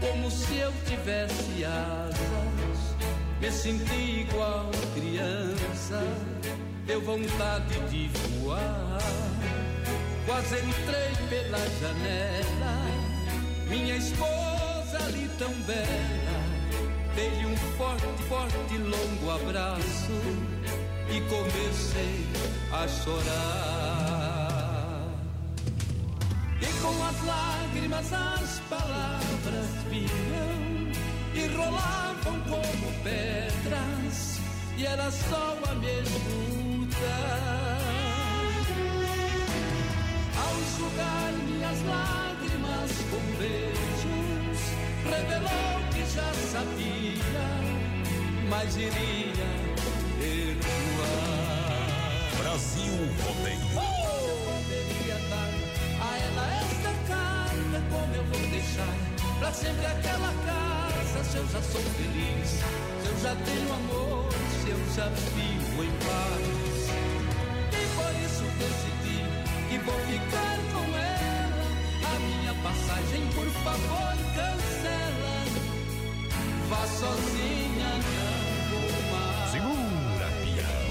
como se eu tivesse asas, me senti igual criança, deu vontade de voar. Quase entrei pela janela, minha esposa ali tão bela, dei-lhe um forte, forte, longo abraço. E comecei a chorar. E com as lágrimas as palavras vinham e rolavam como pedras, e era só a me escutar. Ao enxugar minhas lágrimas com beijos, revelou que já sabia, mas iria perdoar. Brasil Rodeio. Eu como eu vou deixar pra sempre aquela casa? Se eu já sou feliz, se eu já tenho amor, se eu já vivo em paz. E por isso decidi que vou ficar com ela. A passagem, por favor, cancela. Vá sozinha, não vou mais. Segura, peão.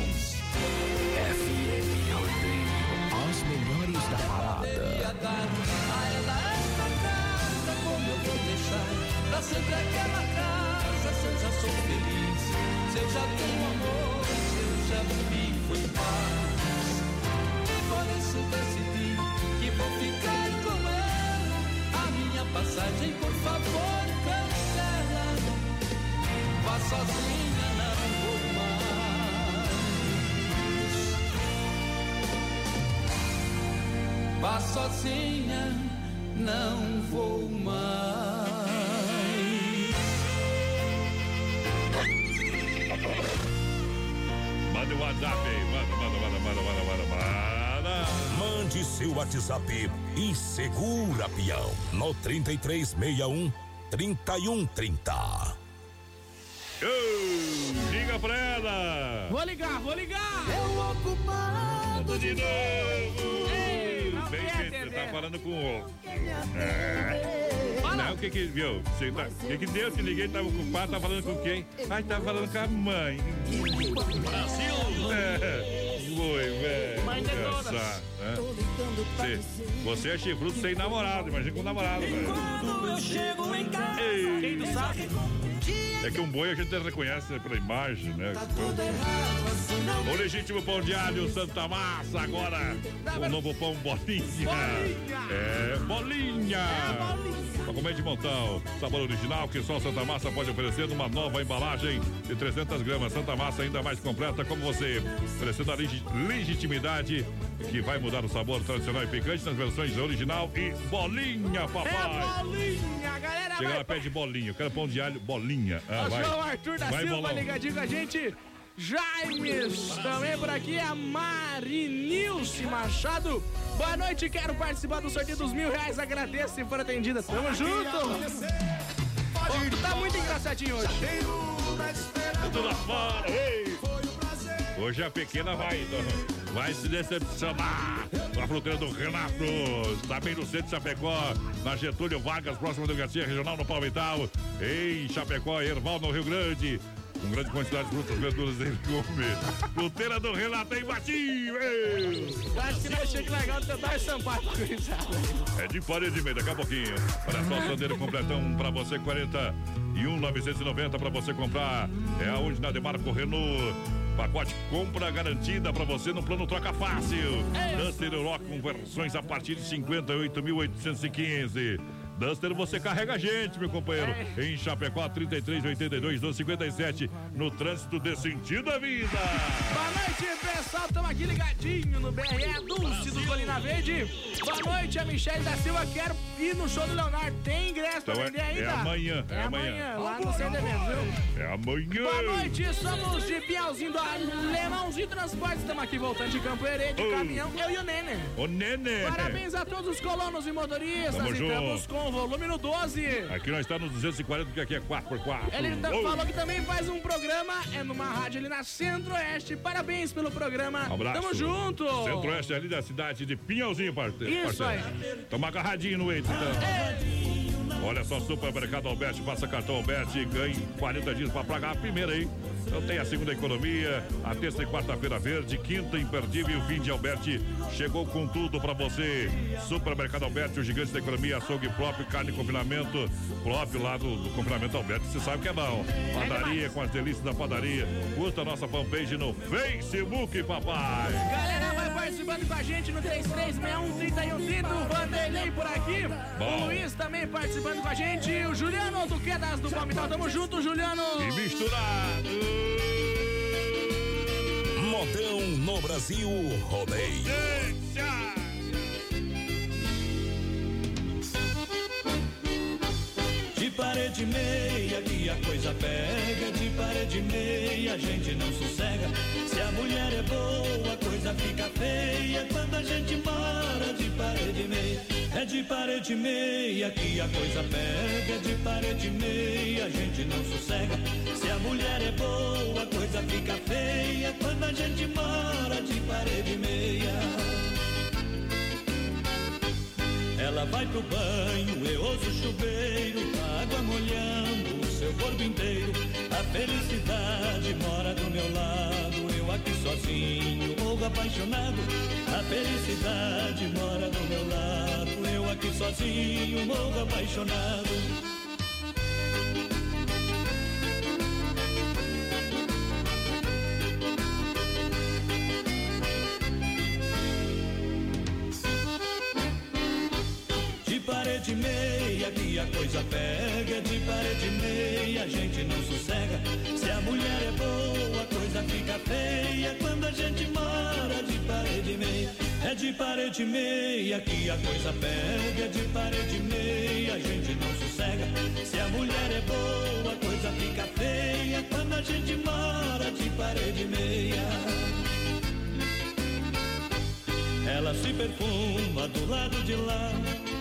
FM Rodeio, as melhores da parada. Sempre aquela casa, se eu já sou feliz, eu já tenho amor, eu já vivo em paz. Por isso decidi que vou ficar com ela. A minha passagem, por favor, cancela. Vá sozinha, não vou mais. Vá sozinha, não vou mais. O WhatsApp aí. Manda, manda, manda, manda, manda, manda, manda. Mande seu WhatsApp e segura, peão. No 3361 3130. Ô, Liga pra ela. Vou ligar, vou ligar. Eu ocupado de novo. Ei, falando com o. É. Não, o que que, viu? Tá, o que que deu? Te liguei, tava ocupado, tá falando com quem? Ai, tava falando com a mãe. Brasil! É, foi, velho. Mãe de todas. Né? Você, você é chifrudo sem namorado, imagina com namorado, velho. eu chego em casa. Ei. Quem tu sabe? É que um boi a gente reconhece pela imagem, né? O legítimo pão de alho Santa Massa, agora o novo pão bolinha. É, bolinha. Pra comer de montão. Sabor original que só Santa Massa pode oferecer numa nova embalagem de 300 gramas. Santa Massa ainda mais completa como você. Oferecendo a legi- legitimidade que vai mudar o sabor tradicional e picante nas versões original e bolinha, papai. É bolinha, galera. Chega lá, pede bolinha. Eu quero pão de alho, bolinha. Ah, Ó, vai. João Arthur da Vai, Silva bolão. ligadinho com a gente. Jaimes, também por aqui a Marinilce Machado. Boa noite, quero participar do sorteio dos mil reais. Agradeço se for atendida. Tamo junto. Ô, tá muito engraçadinho hoje. Tudo lá fora. Ei. Hoje a pequena vai, vai se decepcionar. A fruteira do Renato está bem no centro de Chapecó, na Getúlio Vargas, próxima delegacia regional no Palmital. Em Chapecó, Erval, no Rio Grande. Com grande quantidade de frutas e verduras em comer. Fruteira do Renato. Ei. Eu acho que nós chega legal tentar estampar com isso. É de parede e meio, daqui a pouquinho. Olha só, Sandeiro completão pra você, 41,990 pra você comprar. É aonde na Demarco Renault. Pacote compra garantida pra você no plano troca fácil. Duster Euroc com versões a partir de 58.815. Duster, você carrega a gente, meu companheiro. Em Chapecó, 3382 257 no trânsito de sentido à vida. Boa noite, pessoal. Estamos aqui ligadinho no BRE Dulce do Colina Verde. Boa noite, a Michelle da Silva. Quero ir no show do Leonardo. Tem ingresso pra Então é- vender ainda? é amanhã, É, é amanhã, amanhã. lá no Centro Evento, viu? É amanhã. Boa noite, somos de Piauzinho do Alemãozinho Transportes. Estamos aqui voltando de Campo Herede, de Oh. caminhão, eu e o Nenê. Ô, Nenê. Parabéns a todos os colonos e motoristas. Tamo Estamos junto. com volume no 12. Aqui nós estamos no 240, porque aqui é 4x4. Ele Ô. falou que também faz um programa, é numa rádio ali na Centro-Oeste. Parabéns pelo programa. Um abraço. Tamo junto. Centro-Oeste ali da cidade de Pinhalzinho, parte- Isso parceiro. Tamo agarradinho no eito, então. Olha só, Supermercado Alberti, passa cartão Alberti e ganhe 40 dias para pagar a primeira, hein? Então tem a segunda economia, a terça e quarta-feira verde, quinta imperdível e o fim de Alberti chegou com tudo para você. Supermercado Alberti, o gigante da economia, açougue próprio, carne em confinamento, próprio lá do, do confinamento Alberti, você sabe que é bom. Padaria com as delícias da padaria. Curta a nossa fanpage no Facebook, papai. Galera, vai participando com a gente no 3361-3130. O Vanderlei por aqui. Bom. O Luiz também participando com a gente. O Juliano do Quedas do Palmital. Tamo junto, Juliano. E misturado. Modão no Brasil Rodeio. De parede meia que a coisa pega, de parede meia a gente não sossega. Se a mulher é boa, a coisa fica feia quando a gente mora de parede meia. É de parede meia que a coisa pega, é de parede meia a gente não sossega. Se a mulher é boa, a coisa fica feia quando a gente mora de parede meia. Ela vai pro banho, eu ouço o chuveiro, água molhando o seu corpo inteiro. A felicidade mora do meu lado, eu aqui sozinho, morro apaixonado. A felicidade mora do meu lado, eu aqui sozinho, morro apaixonado. De parede meia que a coisa pega, de parede meia a gente não sossega. Se a mulher é boa, fica feia quando a gente mora de parede meia. É de parede meia que a coisa pega, é de parede meia a gente não sossega. Se a mulher é boa, a coisa fica feia quando a gente mora de parede meia. Ela se perfuma do lado de lá.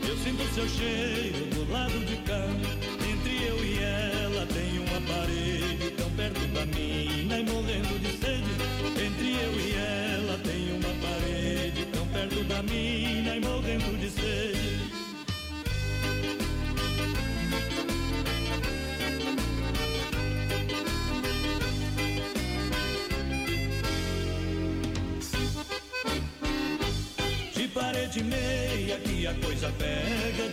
Eu sinto seu cheiro do lado de cá. Entre eu e ela tem parede tão perto da minha e morrendo de sede. Entre eu e ela tem uma parede tão perto da minha e morrendo de sede. De parede meia que a coisa pega,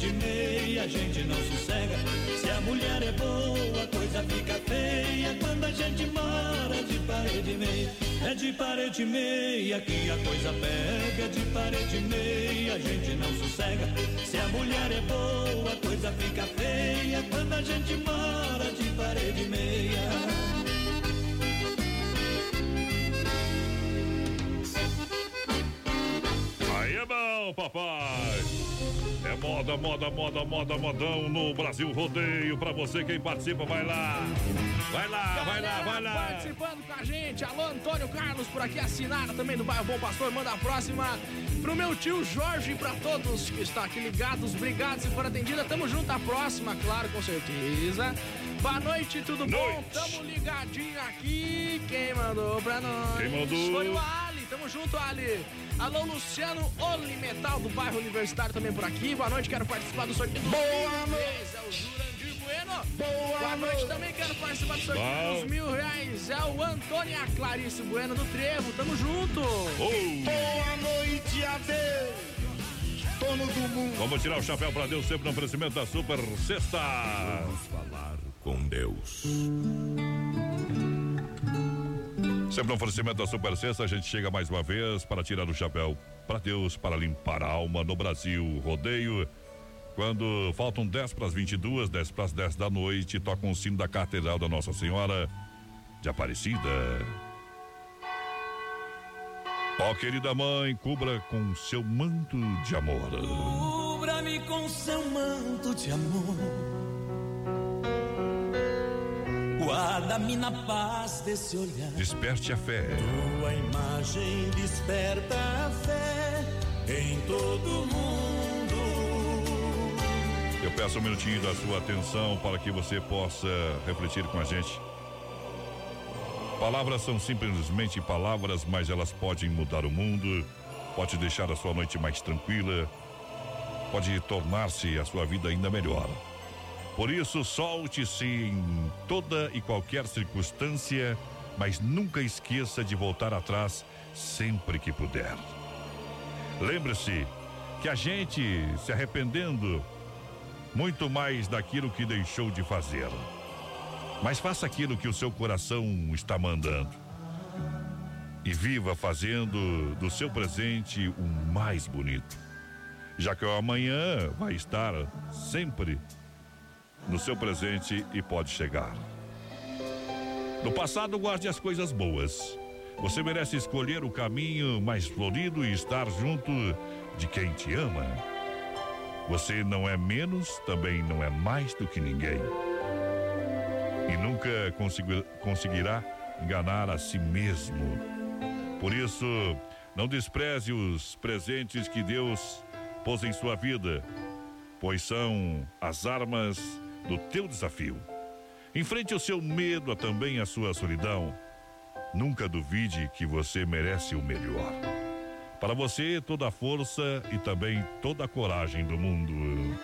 de meia a gente não sossega. Se a mulher é boa, a coisa fica feia quando a gente mora de parede meia. É de parede meia que a coisa pega, de parede meia a gente não sossega. Se a mulher é boa, a coisa fica feia quando a gente mora de parede meia. Aí é bom, papai. Moda, moda, moda, moda, modão no Brasil Rodeio. Pra você, quem participa, vai lá. Vai lá, vai lá, vai lá. Participando com a gente, alô Antônio Carlos por aqui, assinada também do bairro Bom Pastor. Manda a próxima pro meu tio Jorge e pra todos que estão aqui ligados. Obrigado se for atendida. Tamo junto, a próxima, claro, com certeza. Boa noite, tudo bom? Tamo ligadinho aqui. Quem mandou pra nós? Quem mandou? Foi o Ali. Tamo junto, Ali. Alô, Luciano Oli Metal do bairro Universitário também por aqui. Boa noite, quero participar do sorteio dos Boa mil noite. reais. É o Jurandir Bueno. Boa Boa noite noite. também, quero participar do sorteio Bom. dos mil reais. É o Antônio e a Clarice Bueno do Trevo. Tamo junto. Boa noite, adeus. Dono do mundo. Vamos tirar o chapéu pra Deus, sempre no oferecimento da Super Sexta. Vamos falar com Deus. Sempre no oferecimento da Super Sexta, a gente chega mais uma vez para tirar o chapéu para Deus, para limpar a alma no Brasil. Rodeio. Quando faltam 10 para as 22, 10 para as 10 da noite, toca um sino da Catedral da Nossa Senhora de Aparecida. Ó querida mãe, cubra com seu manto de amor. Cubra-me com seu manto de amor. Guarda-me na paz desse olhar. Desperte a fé. Tua imagem desperta a fé em todo mundo. Eu peço um minutinho da sua atenção para que você possa refletir com a gente. Palavras são simplesmente palavras, mas elas podem mudar o mundo, pode deixar a sua noite mais tranquila, pode tornar-se a sua vida ainda melhor. Por isso, solte-se em toda e qualquer circunstância, mas nunca esqueça de voltar atrás sempre que puder. Lembre-se que a gente se arrependendo muito mais daquilo que deixou de fazer. Mas faça aquilo que o seu coração está mandando. E viva fazendo do seu presente o mais bonito. Já que o amanhã vai estar sempre no seu presente e pode chegar. No passado, guarde as coisas boas. Você merece escolher o caminho mais florido e estar junto de quem te ama. Você não é menos, também não é mais do que ninguém. E nunca consegui- conseguirá enganar a si mesmo. Por isso, não despreze os presentes que Deus pôs em sua vida, pois são as armas do teu desafio. Enfrente o seu medo, também a sua solidão. Nunca duvide que você merece o melhor. Para você, toda a força e também toda a coragem do mundo.